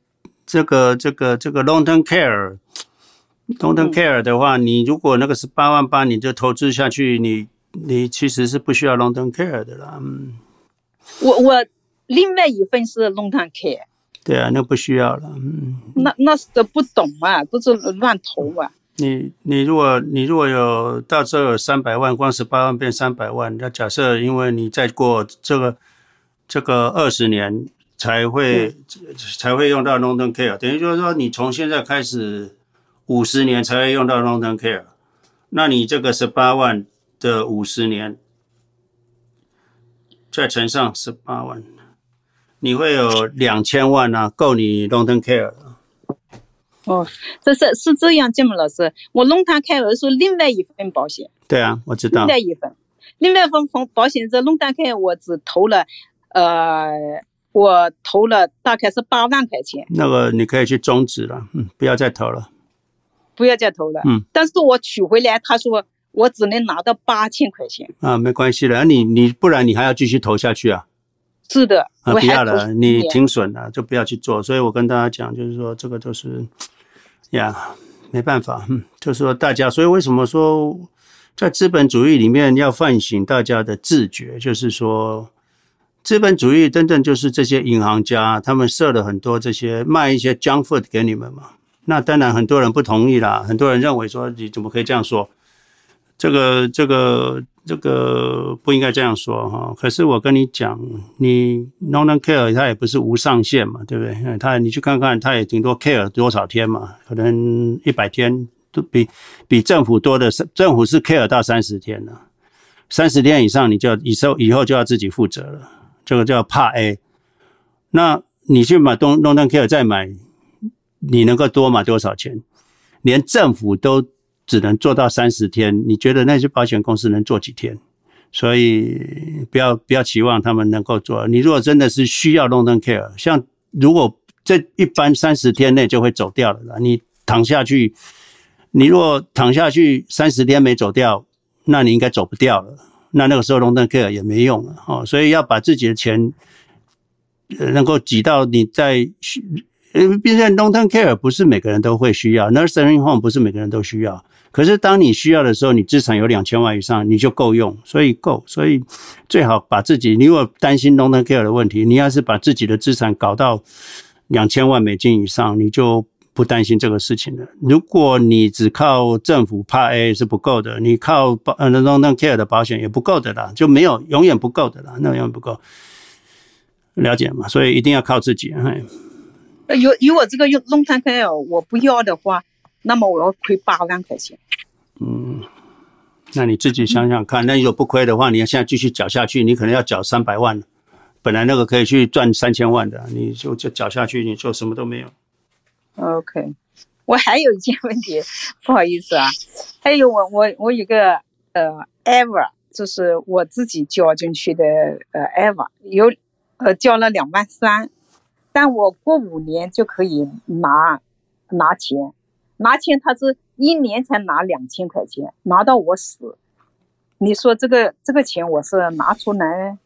这个这个这个 long term care，long term care 的话，你如果那个是八万八，你就投资下去，你你其实是不需要 long term care 的啦。嗯，我我另外一份是 long term care。对啊，那不需要了。嗯，那那是不懂啊，都是乱投啊。你你如果你如果有到时候有三百万，光十八万变三百万，那假设因为你再过这个这个二十年才会、嗯、才会用到 long term care，等于就是说你从现在开始五十年才会用到 long term care，那你这个十八万的五十年再乘上十八万，你会有两千万啊，够你 long term care。哦，这是是这样，建木老师，我 long term care 是另外一份保险。对啊，我知道。另外一份，另外一份保保险这 long term care 我只投了，呃，我投了大概是八万块钱。那个你可以去终止了，嗯，不要再投了。不要再投了，嗯。但是我取回来，他说我只能拿到八千块钱。啊，没关系了，你你不然你还要继续投下去啊？是的，啊，不要了，你停损了就不要去做。所以我跟大家讲，就是说这个都是。呀没办法，嗯，就是说大家，所以为什么说在资本主义里面要唤醒大家的自觉？就是说，资本主义真正就是这些银行家，他们设了很多这些卖一些 junk food 给你们嘛。那当然很多人不同意啦，很多人认为说你怎么可以这样说？这个这个。这个不应该这样说哈，可是我跟你讲，你 long-term care 它也不是无上限嘛，对不对？它你去看看，它也顶多 care 多少天嘛，可能一百天都比比政府多的，政府是 care 到三十天了，三十天以上你就要以后以后就要自己负责了，这个叫怕 A。那你去买东 long-term care 再买你能够多买多少钱？连政府都只能做到三十天，你觉得那些保险公司能做几天？所以不要不要期望他们能够做。你如果真的是需要 long term care，像如果这一般三十天内就会走掉了啦，你躺下去，你如果躺下去三十天没走掉，那你应该走不掉了。那那个时候 long term care 也没用了哦。所以要把自己的钱能够挤到你在需，毕竟 long term care 不是每个人都会需要，nursing home 不是每个人都需要。可是当你需要的时候，你资产有两千万以上，你就够用，所以够，所以最好把自己，你如果担心 long term care 的问题，你要是把自己的资产搞到两千万美金以上，你就不担心这个事情了。如果你只靠政府怕 A 是不够的，你靠保呃 long term care 的保险也不够的啦，就没有永远不够的啦，那永远不够，了解嘛？所以一定要靠自己。嘿，如如果这个用 long term care 我不要的话。那么我要亏八万块钱。嗯，那你自己想想看，那如果不亏的话，你要现在继续缴下去，你可能要缴三百万。本来那个可以去赚三千万的，你就就缴下去，你就什么都没有。OK，我还有一件问题，不好意思啊，还有我我我有个呃 Ever，就是我自己交进去的呃 Ever，有呃交了两万三，但我过五年就可以拿拿钱。拿钱，他是一年才拿两千块钱，拿到我死。你说这个这个钱我是拿出来，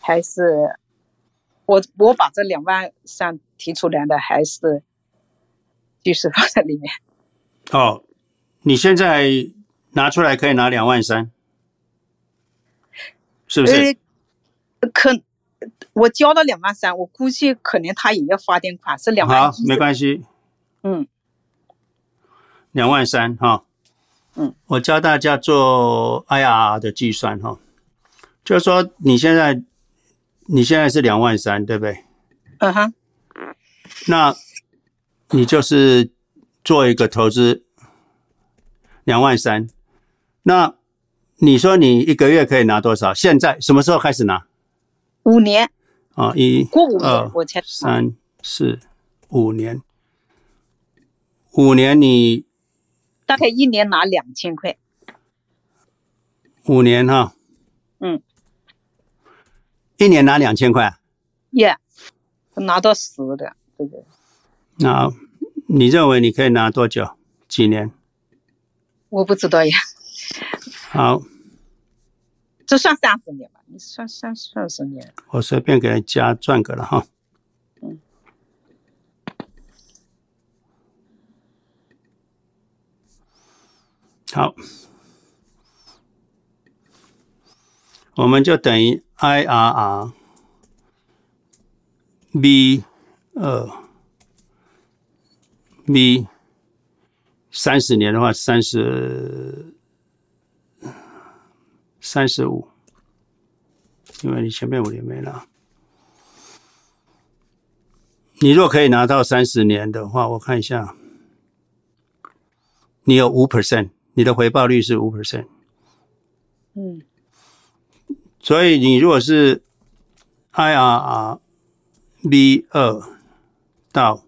还是我我把这两万三提出来的，还是继续放在里面？哦，你现在拿出来可以拿两万三，是不是？呃、可我交了两万三，我估计可能他也要发点款，是两万。好，没关系。嗯。两万三哈，嗯，我教大家做 IRR 的计算哈，就是说你现在你现在是两万三，对不对？嗯哼，那你就是做一个投资两万三，那你说你一个月可以拿多少？现在什么时候开始拿？五年啊，一、过五年、我才三、四、五年，五年你。大概一年拿两千块，五年哈，嗯，一年拿两千块，耶、yeah，拿到死的，对对。那你认为你可以拿多久？几年？我不知道呀。好，这算三十年吧？你算算三十年？我随便给他加赚个了哈。好，我们就等于 IRR B 二 B 三十年的话，三十三十五，因为你前面五年没拿。你若可以拿到三十年的话，我看一下，你有五 percent。你的回报率是五 percent，嗯，所以你如果是 IRR B 二到，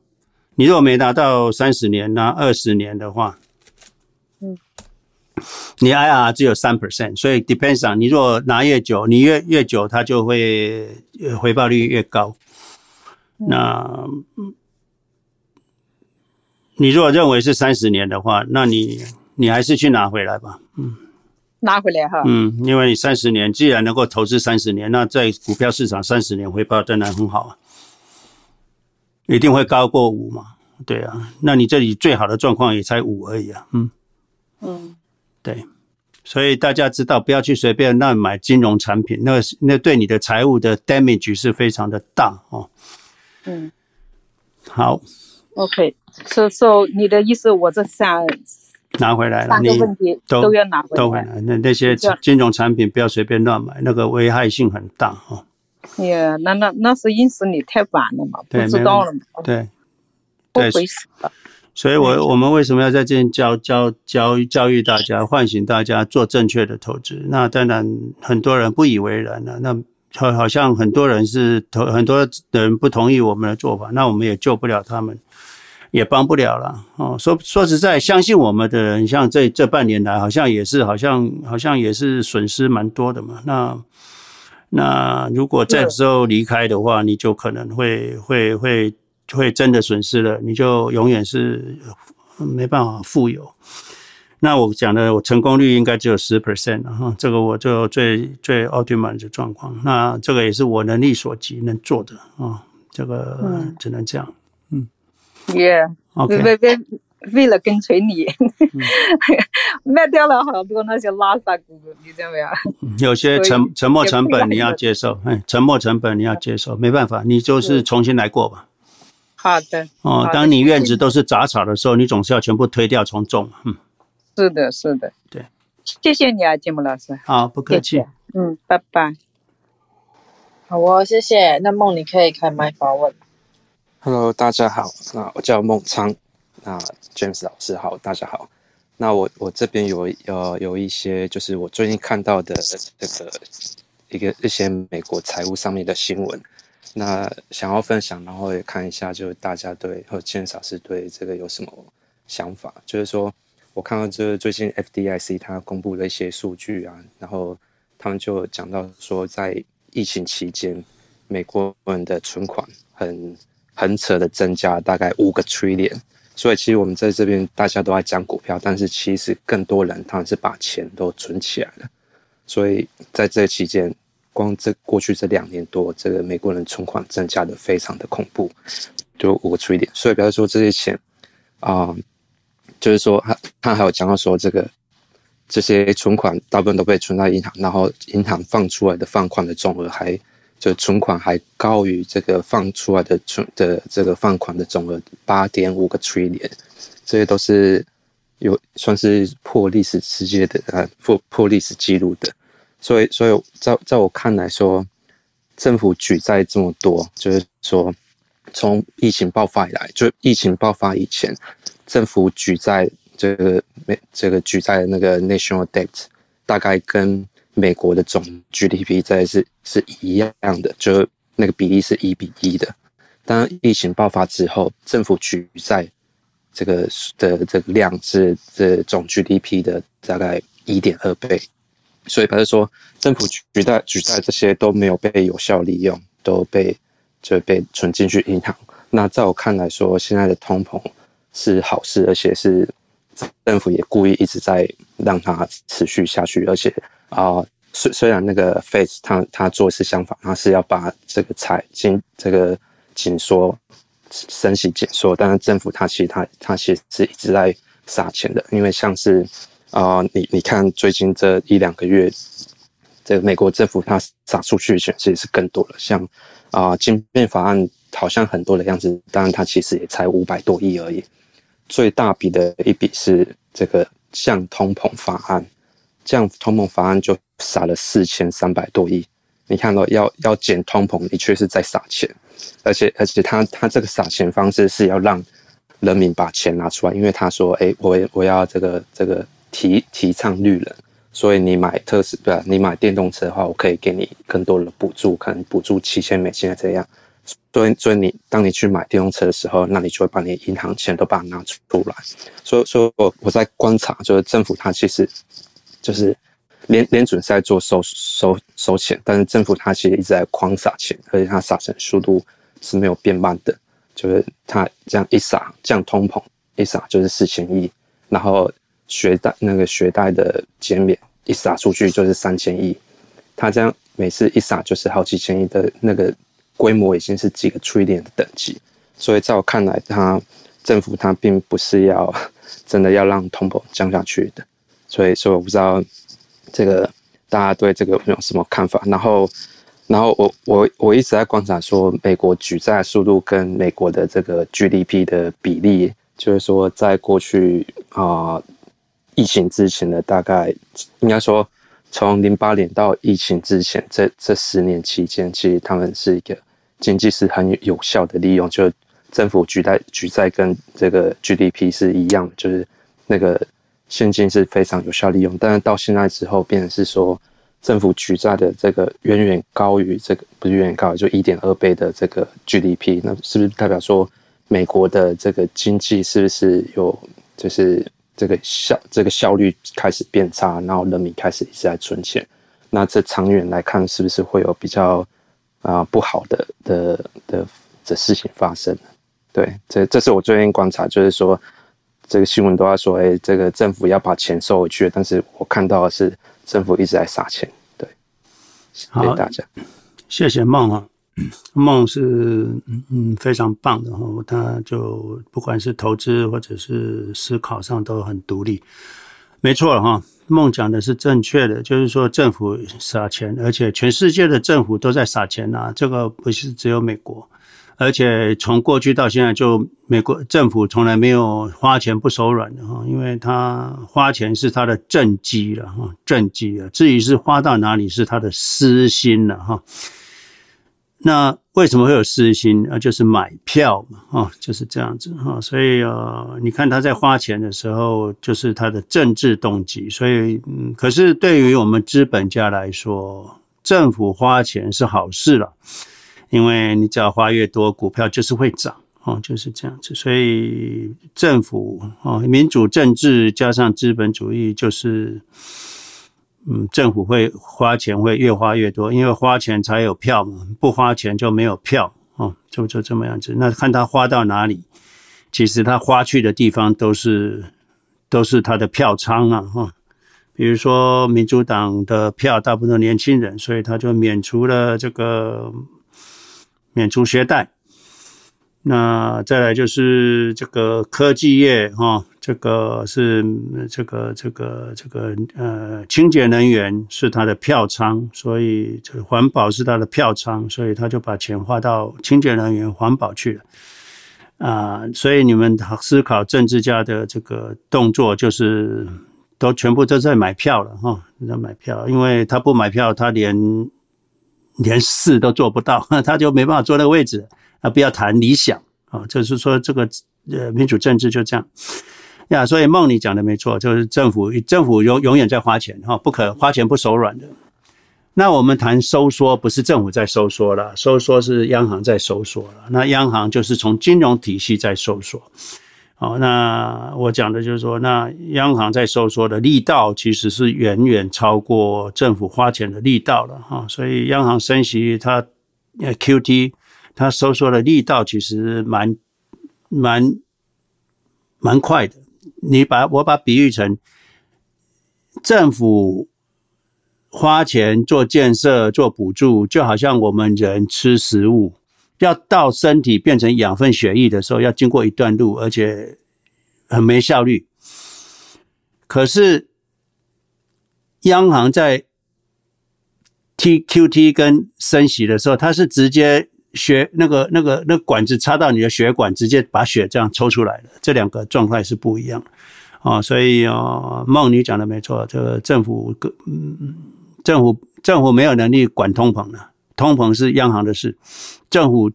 你如果没拿到三十年，拿二十年的话，嗯，你 IRR 只有三 percent，所以 depends on 你如果拿越久，你越越久，它就会回报率越高。嗯、那，你如果认为是三十年的话，那你。你还是去拿回来吧，嗯，拿回来哈，嗯，因为你三十年既然能够投资三十年，那在股票市场三十年回报当然很好啊，一定会高过五嘛，对啊，那你这里最好的状况也才五而已啊，嗯，嗯，对，所以大家知道不要去随便乱买金融产品，那那对你的财务的 damage 是非常的大哦，嗯，好，OK，所以说你的意思我这三。拿回来了，你都都要拿回来。那那些金融产品不要随便乱买，那个危害性很大哦。呀，那那那是因此你太晚了嘛，不知道了嘛。对，不会死的。所以我我们为什么要在这边教教教教育大家，唤醒大家做正确的投资？那当然很多人不以为然了，那好好像很多人是投很多人不同意我们的做法，那我们也救不了他们。也帮不了了哦。说说实在，相信我们的人，像这这半年来，好像也是，好像好像也是损失蛮多的嘛。那那如果这时候离开的话，你就可能会会会会真的损失了，你就永远是没办法富有。那我讲的，我成功率应该只有十 percent 了哈，这个我就最最 optimal 的状况。那这个也是我能力所及能做的啊，这个只能这样。嗯，Yeah，为为为了跟随你，卖掉了好多那些垃圾股，你知道没有？有些沉沉没成本你要接受，哎，沉没成本你要接受，没办法，你就是重新来过吧。好的。哦，当你院子都是杂草的时候，你总是要全部推掉重种。嗯。是的，是的，对，谢谢你啊，金木老师。好，不客气。嗯，拜拜。好哦，谢谢。那梦，你可以开麦发问。Hello，大家好，那我叫孟昌。那 James 老师好，大家好。那我我这边有呃有一些，就是我最近看到的这个一个一些美国财务上面的新闻，那想要分享，然后也看一下，就是大家对和 James 老师对这个有什么想法，就是说。我看到这最近 FDIC 它公布了一些数据啊，然后他们就讲到说，在疫情期间，美国人的存款很很扯的增加，大概五个 trillion。所以其实我们在这边大家都在讲股票，但是其实更多人他们是把钱都存起来了。所以在这期间，光这过去这两年多，这个美国人存款增加的非常的恐怖，就五个 trillion。所以比方说这些钱啊。就是说，他他还有讲到说，这个这些存款大部分都被存在银行，然后银行放出来的放款的总额还就存款还高于这个放出来的存的这个放款的总额八点五个 trillion，这些都是有算是破历史世界的啊破破历史记录的，所以所以在在我看来说，政府举债这么多，就是说从疫情爆发以来，就疫情爆发以前。政府举债这个没这个举债的那个 national debt 大概跟美国的总 GDP 在是是一样的，就那个比例是一比一的。当疫情爆发之后，政府举债这个的这个量是这总 GDP 的大概一点二倍，所以表示说政府举债举债这些都没有被有效利用，都被就被存进去银行。那在我看来说，现在的通膨。是好事，而且是政府也故意一直在让它持续下去，而且啊，虽、虽然那个 face 他他做的是相反，他是要把这个财经这个紧缩、升息紧缩，但是政府他其实他他其实是一直在撒钱的，因为像是啊、你你看最近这一两个月，这个美国政府他撒出去的钱其实是更多了，像啊，晶片法案好像很多的样子，当然它其实也才五百多亿而已。最大笔的一笔是这个降通膨法案，这样通膨法案就撒了四千三百多亿。你看到要要减通膨，你却是在撒钱，而且而且他他这个撒钱方式是要让人民把钱拿出来，因为他说，哎，我我要这个这个提提倡绿能，所以你买特斯拉，你买电动车的话，我可以给你更多的补助，可能补助七千美金这样。所以，所以你当你去买电动车的时候，那你就会把你银行钱都把它拿出来。所以，所以我我在观察，就是政府它其实就是联联准是在做收收收钱，但是政府它其实一直在狂撒钱，而且它撒钱速度是没有变慢的。就是它这样一撒降通膨，一撒就是四千亿，然后学贷那个学贷的减免一撒出去就是三千亿，它这样每次一撒就是好几千亿的那个。规模已经是几个 trillion 的等级，所以在我看来，他政府他并不是要 真的要让通膨降下去的，所以所以我不知道这个大家对这个有什么看法。然后，然后我我我一直在观察说，美国举债速度跟美国的这个 GDP 的比例，就是说在过去啊、疫情之前的大概应该说从零八年到疫情之前这这十年期间，其实他们是一个。经济是很有效的利用，就政府举债举债跟这个 GDP 是一样，就是那个现金是非常有效利用。但是到现在之后，变成是说政府举债的这个远远高于这个，不是远远高于，就一点二倍的这个 GDP，那是不是代表说美国的这个经济是不是有就是这个效这个效率开始变差，然后人民开始一直在存钱，那这长远来看是不是会有比较啊、不好的的的的事情发生？对，这这是我最近观察，就是说这个新闻都在说，哎，这个政府要把钱收回去，但是我看到的是政府一直在撒钱。对，谢谢大家，谢谢梦啊。梦是嗯非常棒的哈，他就不管是投资或者是思考上都很独立，没错了哈。梦讲的是正确的，就是说政府撒钱，而且全世界的政府都在撒钱呐，这个不是只有美国，而且从过去到现在，就美国政府从来没有花钱不手软的哈，因为他花钱是他的政绩了哈，政绩啊，至于是花到哪里是他的私心了哈。那为什么会有私心啊？就是买票嘛，哦，就是这样子哈。所以呃，你看他在花钱的时候，就是他的政治动机。所以，嗯，可是对于我们资本家来说，政府花钱是好事了，因为你只要花越多，股票就是会涨，哦，就是这样子。所以政府哦，民主政治加上资本主义就是。嗯，政府会花钱会越花越多，因为花钱才有票嘛，不花钱就没有票哦，就就这么样子。那看他花到哪里，其实他花去的地方都是都是他的票仓啊哈。比如说民主党的票大部分年轻人，所以他就免除了这个免除学贷。那再来就是这个科技业哈，这个是这个这个这个呃清洁能源是它的票仓，所以这环保是它的票仓，所以他就把钱花到清洁能源环保去了啊。所以你们思考政治家的这个动作，就是都全部都在买票了哈，在买票，因为他不买票，他连连事都做不到，他就没办法坐那个位置。啊，不要谈理想啊，就是说这个呃民主政治就这样呀。所以梦你讲的没错，就是政府政府永永远在花钱哈，不可花钱不手软的。那我们谈收缩，不是政府在收缩了，收缩是央行在收缩了。那央行就是从金融体系在收缩。好，那我讲的就是说，那央行在收缩的力道其实是远远超过政府花钱的力道了哈。所以央行升息，它呃 QT。它收缩的力道其实蛮蛮蛮快的。你把我把比喻成政府花钱做建设、做补助，就好像我们人吃食物，要到身体变成养分血液的时候，要经过一段路，而且很没效率。可是央行在 TQT 跟升息的时候，它是直接。血那个那个那管子插到你的血管，直接把血这样抽出来的。这两个状态是不一样的啊，所以啊，梦你讲的没错，这个政府嗯，政府政府没有能力管通膨的，通膨是央行的事，政府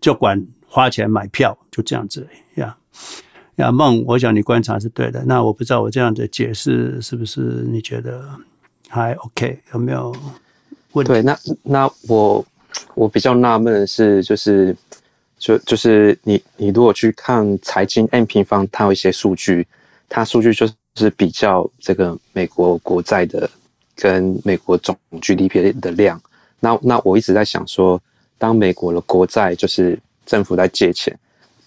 就管花钱买票，就这样子呀呀。梦，我想你观察是对的，那我不知道我这样的解释是不是你觉得还 OK？有没有问题？对，那那我。我比较纳闷的是，就是，就就是你你如果去看财经 M 平方，它有一些数据，它数据就是比较这个美国国债的跟美国总 GDP 的量。那那我一直在想说，当美国的国债就是政府在借钱，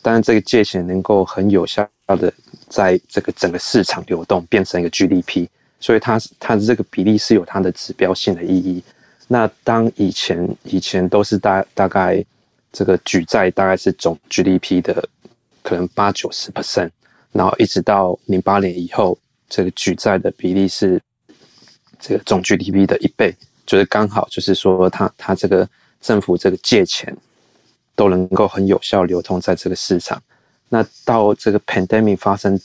但是这个借钱能够很有效的在这个整个市场流动，变成一个 GDP，所以它它的这个比例是有它的指标性的意义。那当以前以前都是大大概这个举债大概是总 GDP 的可能八九十 percent，然后一直到零八年以后，这个举债的比例是这个总 GDP 的一倍，就是刚好就是说他他这个政府这个借钱都能够很有效流通在这个市场。那到这个 pandemic 发生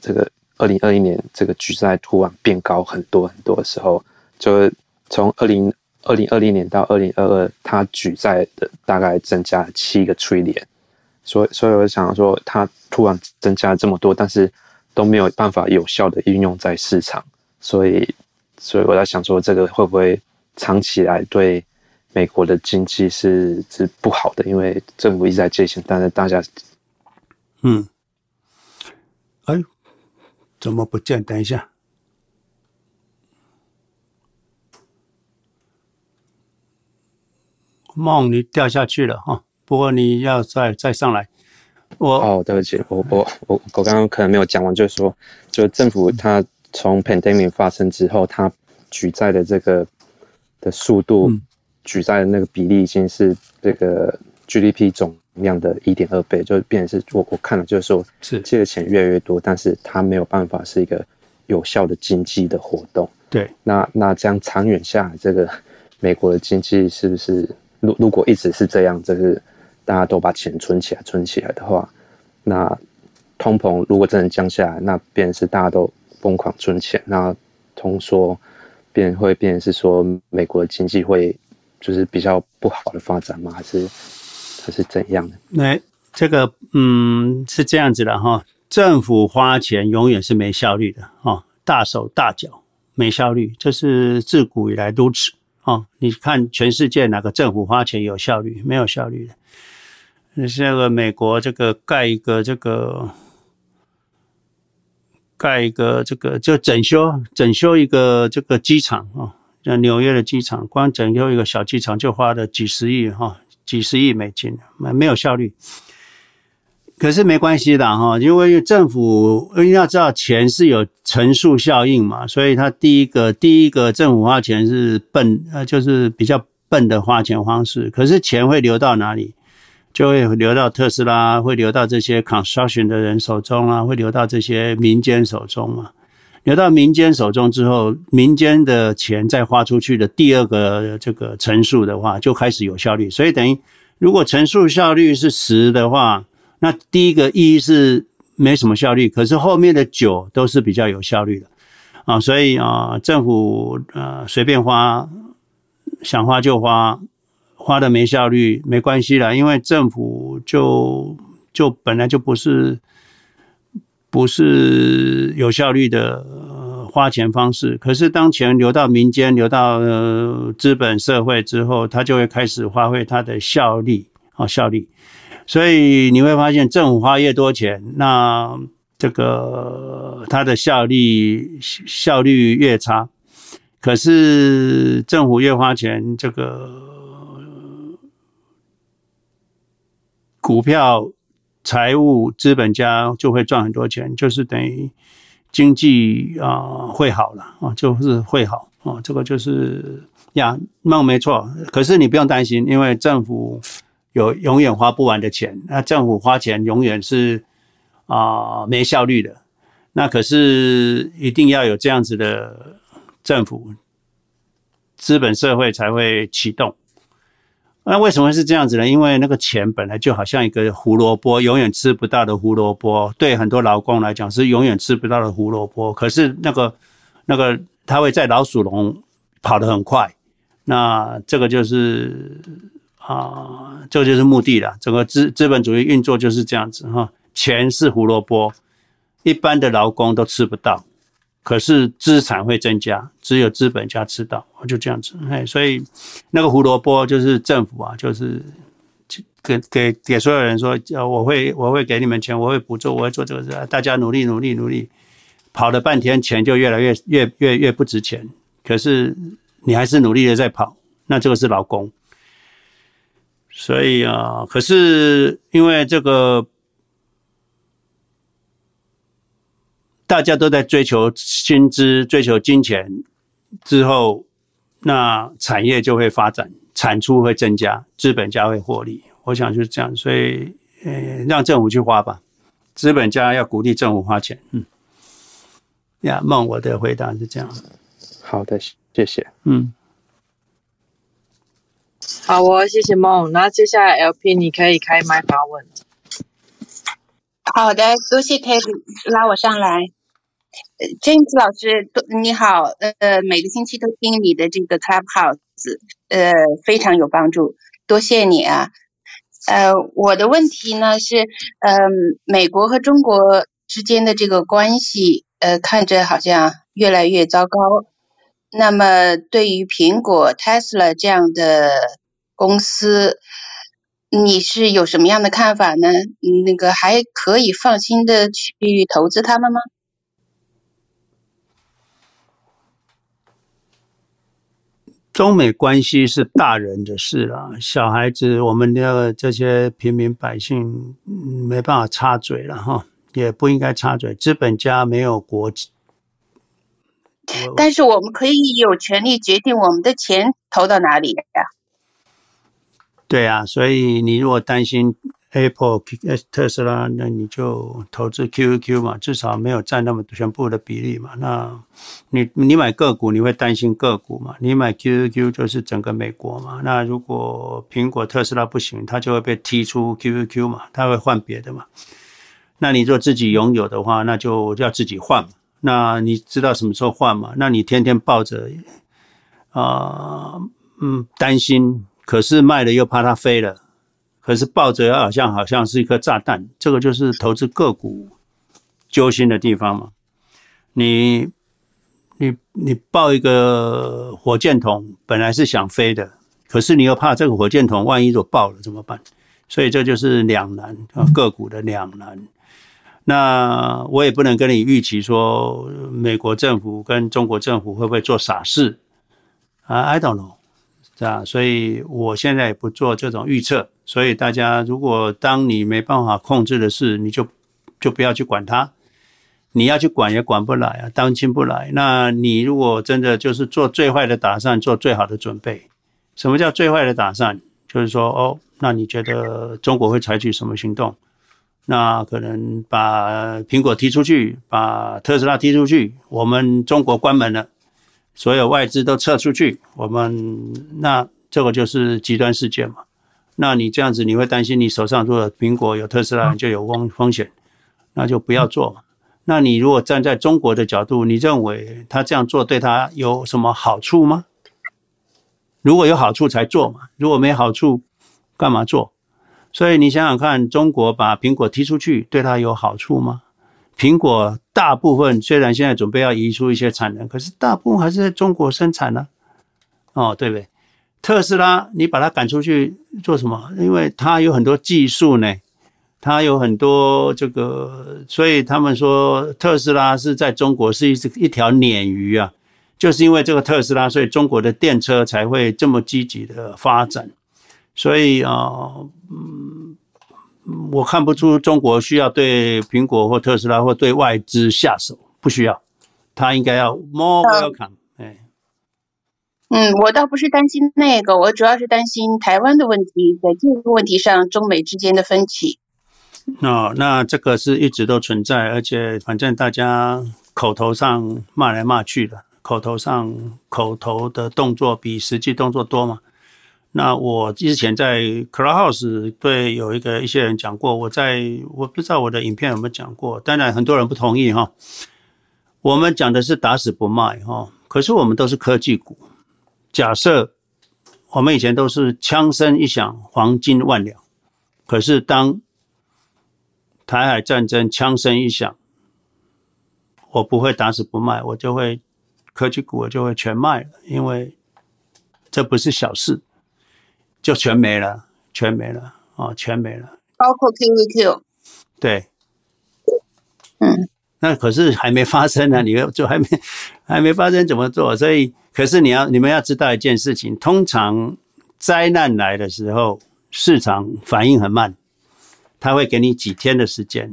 这个二零二一年这个举债突然变高很多很多的时候，就从二零。二零二零年到二零二二，它举债的大概增加了七个 trillion，所以所以我想说，它突然增加了这么多，但是都没有办法有效的运用在市场，所以所以我在想说，这个会不会长期来对美国的经济是是不好的？因为政府一直在借钱，但是大家嗯，哎，怎么不见？等一下，梦你掉下去了哈。不过你要再再上来。我哦，对不起，我我我我刚刚可能没有讲完，就是说，就政府它从 pandemic 发生之后，它举债的这个的速度，嗯、举债的那个比例已经是这个 GDP 总量的一点二倍，就变成是我我看了，就是说，是借的钱越来越多，但是它没有办法是一个有效的经济的活动。对，那那这样长远下来，这个美国的经济是不是，如如果一直是这样，就是。大家都把钱存起来，存起来的话，那通膨如果真的降下来，那变成是大家都疯狂存钱，那通缩变会变成是说美国的经济会就是比较不好的发展吗？还是还是怎样的？那这个嗯是这样子的哈，政府花钱永远是没效率的哈，大手大脚没效率，这是自古以来如此啊。你看全世界哪个政府花钱有效率？没有效率的。你像个美国这个盖一个这个盖一个这个就整修整修一个这个机场啊，像纽约的机场，光整修一个小机场就花了几十亿哈，几十亿美金，没没有效率。可是没关系的哈，因为政府因为要知道钱是有乘数效应嘛，所以他第一个第一个政府花钱是笨呃，就是比较笨的花钱方式。可是钱会流到哪里？就会流到特斯拉，会流到这些 construction 的人手中啊，会流到这些民间手中嘛。流到民间手中之后，民间的钱再花出去的第二个这个乘数的话，就开始有效率。所以等于，如果乘数效率是十的话，那第一个一是没什么效率，可是后面的九都是比较有效率的啊。所以啊，政府呃随便花，想花就花。花的没效率没关系啦，因为政府就就本来就不是不是有效率的花钱方式。可是当钱流到民间、流到资本社会之后，它就会开始发挥它的效力啊效力。所以你会发现，政府花越多钱，那这个它的效力效率越差。可是政府越花钱，这个。股票、财务、资本家就会赚很多钱，就是等于经济啊会好了啊，就是会好啊，这个就是呀，那没错。可是你不用担心，因为政府有永远花不完的钱，那政府花钱永远是啊没效率的。那可是一定要有这样子的政府，资本社会才会启动。那为什么是这样子呢？因为那个钱本来就好像一个胡萝卜，永远吃不到的胡萝卜。对很多劳工来讲是永远吃不到的胡萝卜。可是那个那个它会在老鼠笼跑得很快。那这个就是啊，这就是目的了。整个资资本主义运作就是这样子哈。钱是胡萝卜，一般的劳工都吃不到。可是资产会增加，只有资本家吃到，就这样子。哎，所以那个胡萝卜就是政府啊，就是给给给所有人说，呃，我会我会给你们钱，我会补助，我会做这个事，大家努力努力努力，跑了半天，钱就越来越越越越不值钱。可是你还是努力的在跑，那这个是劳工。所以啊，可是因为这个。大家都在追求薪资、追求金钱之后，那产业就会发展，产出会增加，资本家会获利。我想就是这样，所以呃，让政府去花吧，资本家要鼓励政府花钱。嗯，呀，梦，我的回答是这样。好的，谢谢。嗯，好哦，谢谢梦。那接下来 LP 你可以开麦发问。好的，多谢 Terry 拉我上来。James 老师，你好，呃，每个星期都听你的这个 Clubhouse，呃，非常有帮助，多谢你啊。呃，我的问题呢是，呃，美国和中国之间的这个关系，呃，看着好像越来越糟糕。那么，对于苹果、Tesla 这样的公司，你是有什么样的看法呢？那个还可以放心的去投资他们吗？中美关系是大人的事了，小孩子我们的这些平民百姓没办法插嘴了哈，也不应该插嘴。资本家没有国籍，但是我们可以有权利决定我们的钱投到哪里呀？对啊，所以你如果担心。Apple、特斯拉，那你就投资 QQQ 嘛，至少没有占那么全部的比例嘛。那你你买个股，你会担心个股嘛？你买 QQQ 就是整个美国嘛。那如果苹果、特斯拉不行，它就会被踢出 QQQ 嘛，它会换别的嘛。那你如果自己拥有的话，那就要自己换嘛。那你知道什么时候换嘛？那你天天抱着啊、呃，嗯，担心，可是卖了又怕它飞了。可是抱着好像好像是一颗炸弹，这个就是投资个股揪心的地方嘛。你你你抱一个火箭筒，本来是想飞的，可是你又怕这个火箭筒万一如果爆了怎么办？所以这就是两难啊，个股的两难。那我也不能跟你预期说美国政府跟中国政府会不会做傻事啊？I don't know。是吧？所以我现在也不做这种预测。所以大家，如果当你没办法控制的事，你就就不要去管它。你要去管也管不来啊，当亲不来。那你如果真的就是做最坏的打算，做最好的准备。什么叫最坏的打算？就是说，哦，那你觉得中国会采取什么行动？那可能把苹果踢出去，把特斯拉踢出去，我们中国关门了。所有外资都撤出去，我们那这个就是极端事件嘛。那你这样子，你会担心你手上如果苹果有特斯拉，就有风风险，那就不要做嘛。那你如果站在中国的角度，你认为他这样做对他有什么好处吗？如果有好处才做嘛，如果没好处，干嘛做？所以你想想看，中国把苹果踢出去，对他有好处吗？苹果大部分虽然现在准备要移出一些产能，可是大部分还是在中国生产呢、哦，对不对？特斯拉你把它赶出去做什么？因为它有很多技术呢，它有很多这个，所以他们说特斯拉是在中国是一只一条鲶鱼啊，就是因为这个特斯拉，所以中国的电车才会这么积极的发展，所以啊，嗯。我看不出中国需要对苹果或特斯拉或对外资下手，不需要，他应该要 more welcome。嗯，我倒不是担心那个，我主要是担心台湾的问题，在这个问题上，中美之间的分歧。哦，那这个是一直都存在，而且反正大家口头上骂来骂去的，口头上口头的动作比实际动作多嘛。那我之前在 Clubhouse 对有一个一些人讲过，我在我不知道我的影片有没有讲过，当然很多人不同意哈。我们讲的是打死不卖哈，可是我们都是科技股。假设我们以前都是枪声一响，黄金万两，可是当台海战争枪声一响，我不会打死不卖，我就会科技股我就会全卖了，因为这不是小事。就全没了，全没了啊、哦，全没了，包括 QQQ。对，嗯，那可是还没发生呢，你就还没还没发生怎么做？所以，可是你要你们要知道一件事情，通常灾难来的时候，市场反应很慢，他会给你几天的时间，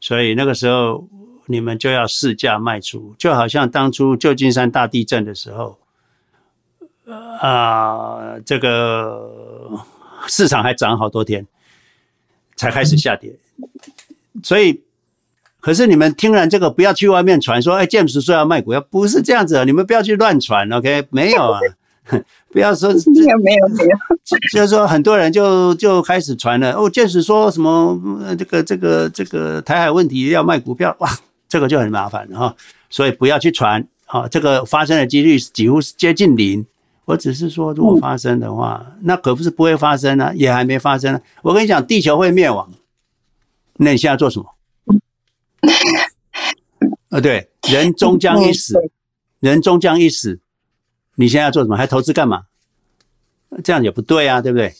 所以那个时候你们就要试价卖出，就好像当初旧金山大地震的时候。啊、呃，这个市场还涨好多天，才开始下跌。所以，可是你们听完这个，不要去外面传说，哎，James 说要卖股票，不是这样子，啊你们不要去乱传，OK？没有啊，不要说，没有没有没有，就是说很多人就就开始传了，哦，James 说什么这个这个这个台海问题要卖股票，哇，这个就很麻烦哈，所以不要去传啊，这个发生的几率几乎是接近零。我只是说，如果发生的话，那可不是不会发生呢，也还没发生呢。我跟你讲，地球会灭亡，那你现在做什么？啊，对，人终将一死，人终将一死，你现在要做什么？还投资干嘛？这样也不对啊，对不对？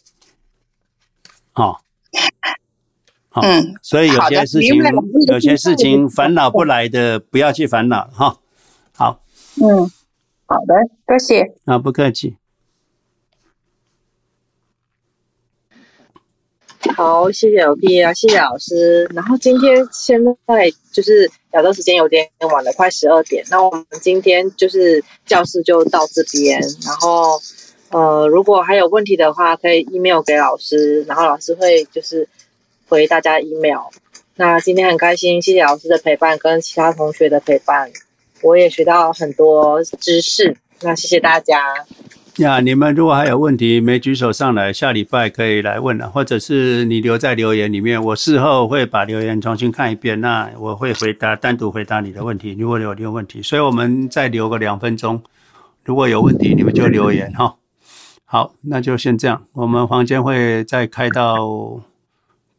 哦，好、哦，嗯，所以有些事情有些事情烦恼不来的，不要去烦恼哈、哦。好，嗯，好的，多谢。啊，不客气。好，谢谢有 P 啊，谢谢老师。然后今天现在就是亚洲时间有点晚了，快十二点。那我们今天就是教室就到这边。然后呃，如果还有问题的话，可以 email 给老师，然后老师会就是回大家 email。那今天很开心，谢谢老师的陪伴跟其他同学的陪伴，我也学到很多知识。那谢谢大家。呀，你们如果还有问题没举手上来，下礼拜可以来问了，或者是你留在留言里面，我事后会把留言重新看一遍，那我会回答单独回答你的问题。如果有留问题，所以我们再留个两分钟，如果有问题你们就留言哈。好，那就先这样，我们房间会再开到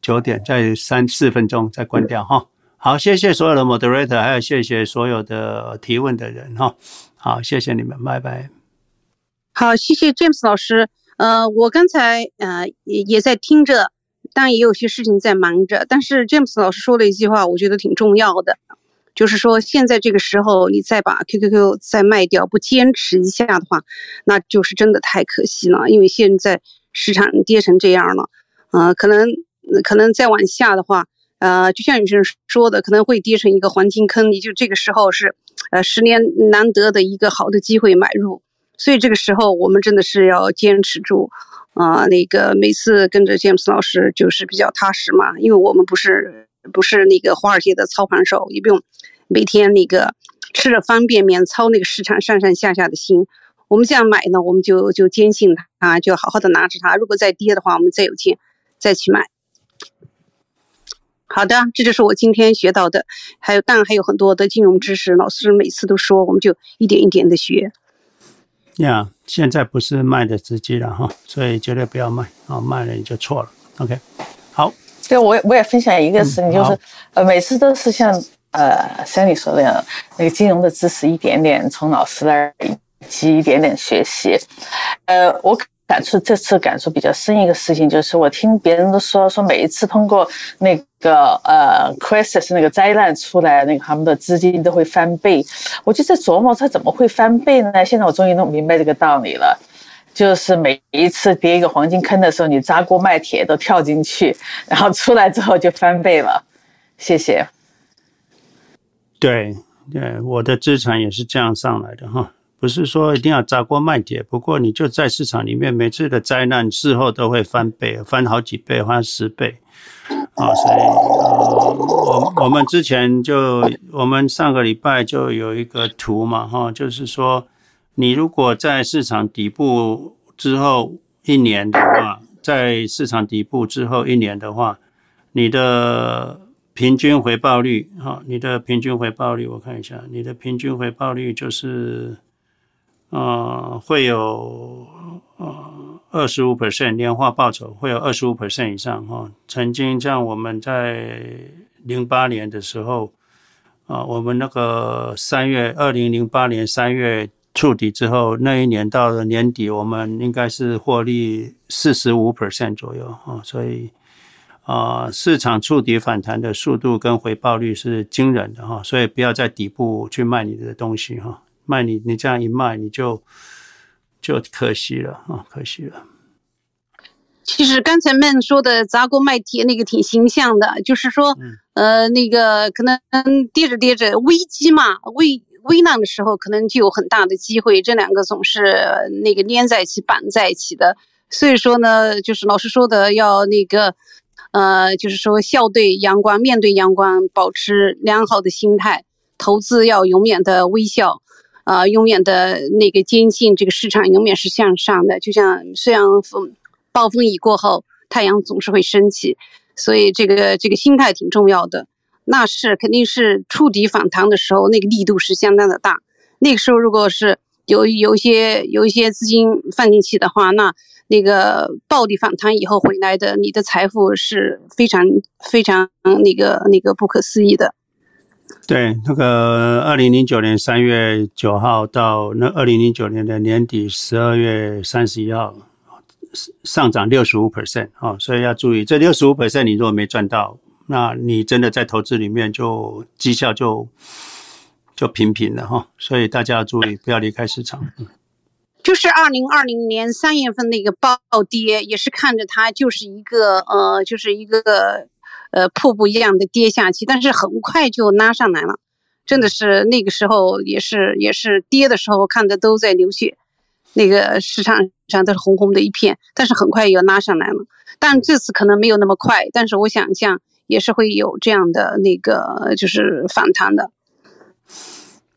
九点，再三四分钟再关掉哈。好，谢谢所有的 moderator，还有谢谢所有的提问的人哈。好，谢谢你们，拜拜。好，谢谢 James 老师。呃，我刚才呃也也在听着，当然也有些事情在忙着。但是 James 老师说了一句话，我觉得挺重要的，就是说现在这个时候你再把 QQQ 再卖掉，不坚持一下的话，那就是真的太可惜了。因为现在市场跌成这样了，呃，可能可能再往下的话，呃，就像有些人说的，可能会跌成一个黄金坑。你就这个时候是呃十年难得的一个好的机会买入。所以这个时候，我们真的是要坚持住，啊、呃，那个每次跟着 James 老师就是比较踏实嘛，因为我们不是不是那个华尔街的操盘手，也不用每天那个吃着方便面操那个市场上上下下的心。我们这样买呢，我们就就坚信它啊，就好好的拿着它。如果再跌的话，我们再有钱再去买。好的，这就是我今天学到的，还有当然还有很多的金融知识，老师每次都说，我们就一点一点的学。呀，yeah, 现在不是卖的时机了哈，所以绝对不要卖啊，卖了你就错了。OK，好，对，我我也分享一个事情，嗯、就是呃，每次都是像呃像你说的那个金融的知识，一点点从老师那儿以及一点点学习，呃，我。感触这次感触比较深一个事情，就是我听别人都说说每一次通过那个呃 crisis 那个灾难出来，那个他们的资金都会翻倍。我就在琢磨，它怎么会翻倍呢？现在我终于弄明白这个道理了，就是每一次跌一个黄金坑的时候，你砸锅卖铁都跳进去，然后出来之后就翻倍了。谢谢。对对，我的资产也是这样上来的哈。不是说一定要砸锅卖铁，不过你就在市场里面，每次的灾难事后都会翻倍，翻好几倍，翻十倍啊！所以，我我们之前就我们上个礼拜就有一个图嘛，哈，就是说，你如果在市场底部之后一年的话，在市场底部之后一年的话，你的平均回报率，哈，你的平均回报率，我看一下，你的平均回报率就是。呃，会有呃二十五 percent 年化报酬，会有二十五 percent 以上哈、哦。曾经像我们在零八年的时候，啊、我们那个三月二零零八年三月触底之后，那一年到了年底，我们应该是获利四十五 percent 左右啊、哦。所以啊、市场触底反弹的速度跟回报率是惊人的哈、哦。所以不要在底部去卖你的东西哈。哦卖你，你这样一卖，你就就可惜了啊，可惜了。其实刚才 Man 说的砸锅卖铁那个挺形象的，就是说，嗯、呃，那个可能跌着跌着危机嘛，危危难的时候可能就有很大的机会，这两个总是那个粘在一起绑在一起的。所以说呢，就是老师说的要那个，呃，就是说笑对阳光，面对阳光，保持良好的心态，投资要永远的微笑。啊、呃，永远的那个坚信这个市场永远是向上的，就像虽然风暴风雨过后，太阳总是会升起，所以这个这个心态挺重要的。那是肯定是触底反弹的时候，那个力度是相当的大。那个时候如果是有有一些有一些资金放进去的话，那那个暴力反弹以后回来的，你的财富是非常非常那个那个不可思议的。对，那个二零零九年三月九号到那二零零九年的年底十二月三十一号，上涨六十五 percent 啊，所以要注意，这六十五 percent 你如果没赚到，那你真的在投资里面就绩效就就平平了哈，所以大家要注意，不要离开市场。就是二零二零年三月份那个暴跌，也是看着它就是一个呃，就是一个呃瀑布一样的跌下去，但是很快就拉上来了，真的是那个时候也是也是跌的时候看的都在流血。那个市场上都是红红的一片，但是很快又拉上来了。但这次可能没有那么快，但是我想象也是会有这样的那个就是反弹的。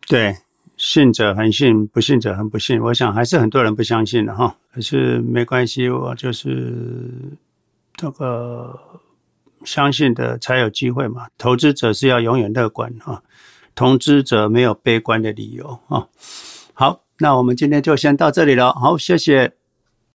对，信者恒信，不信者恒不信。我想还是很多人不相信的哈，可是没关系，我就是这个相信的才有机会嘛。投资者是要永远乐观啊，投资者没有悲观的理由啊。好。那我们今天就先到这里了，好，谢谢。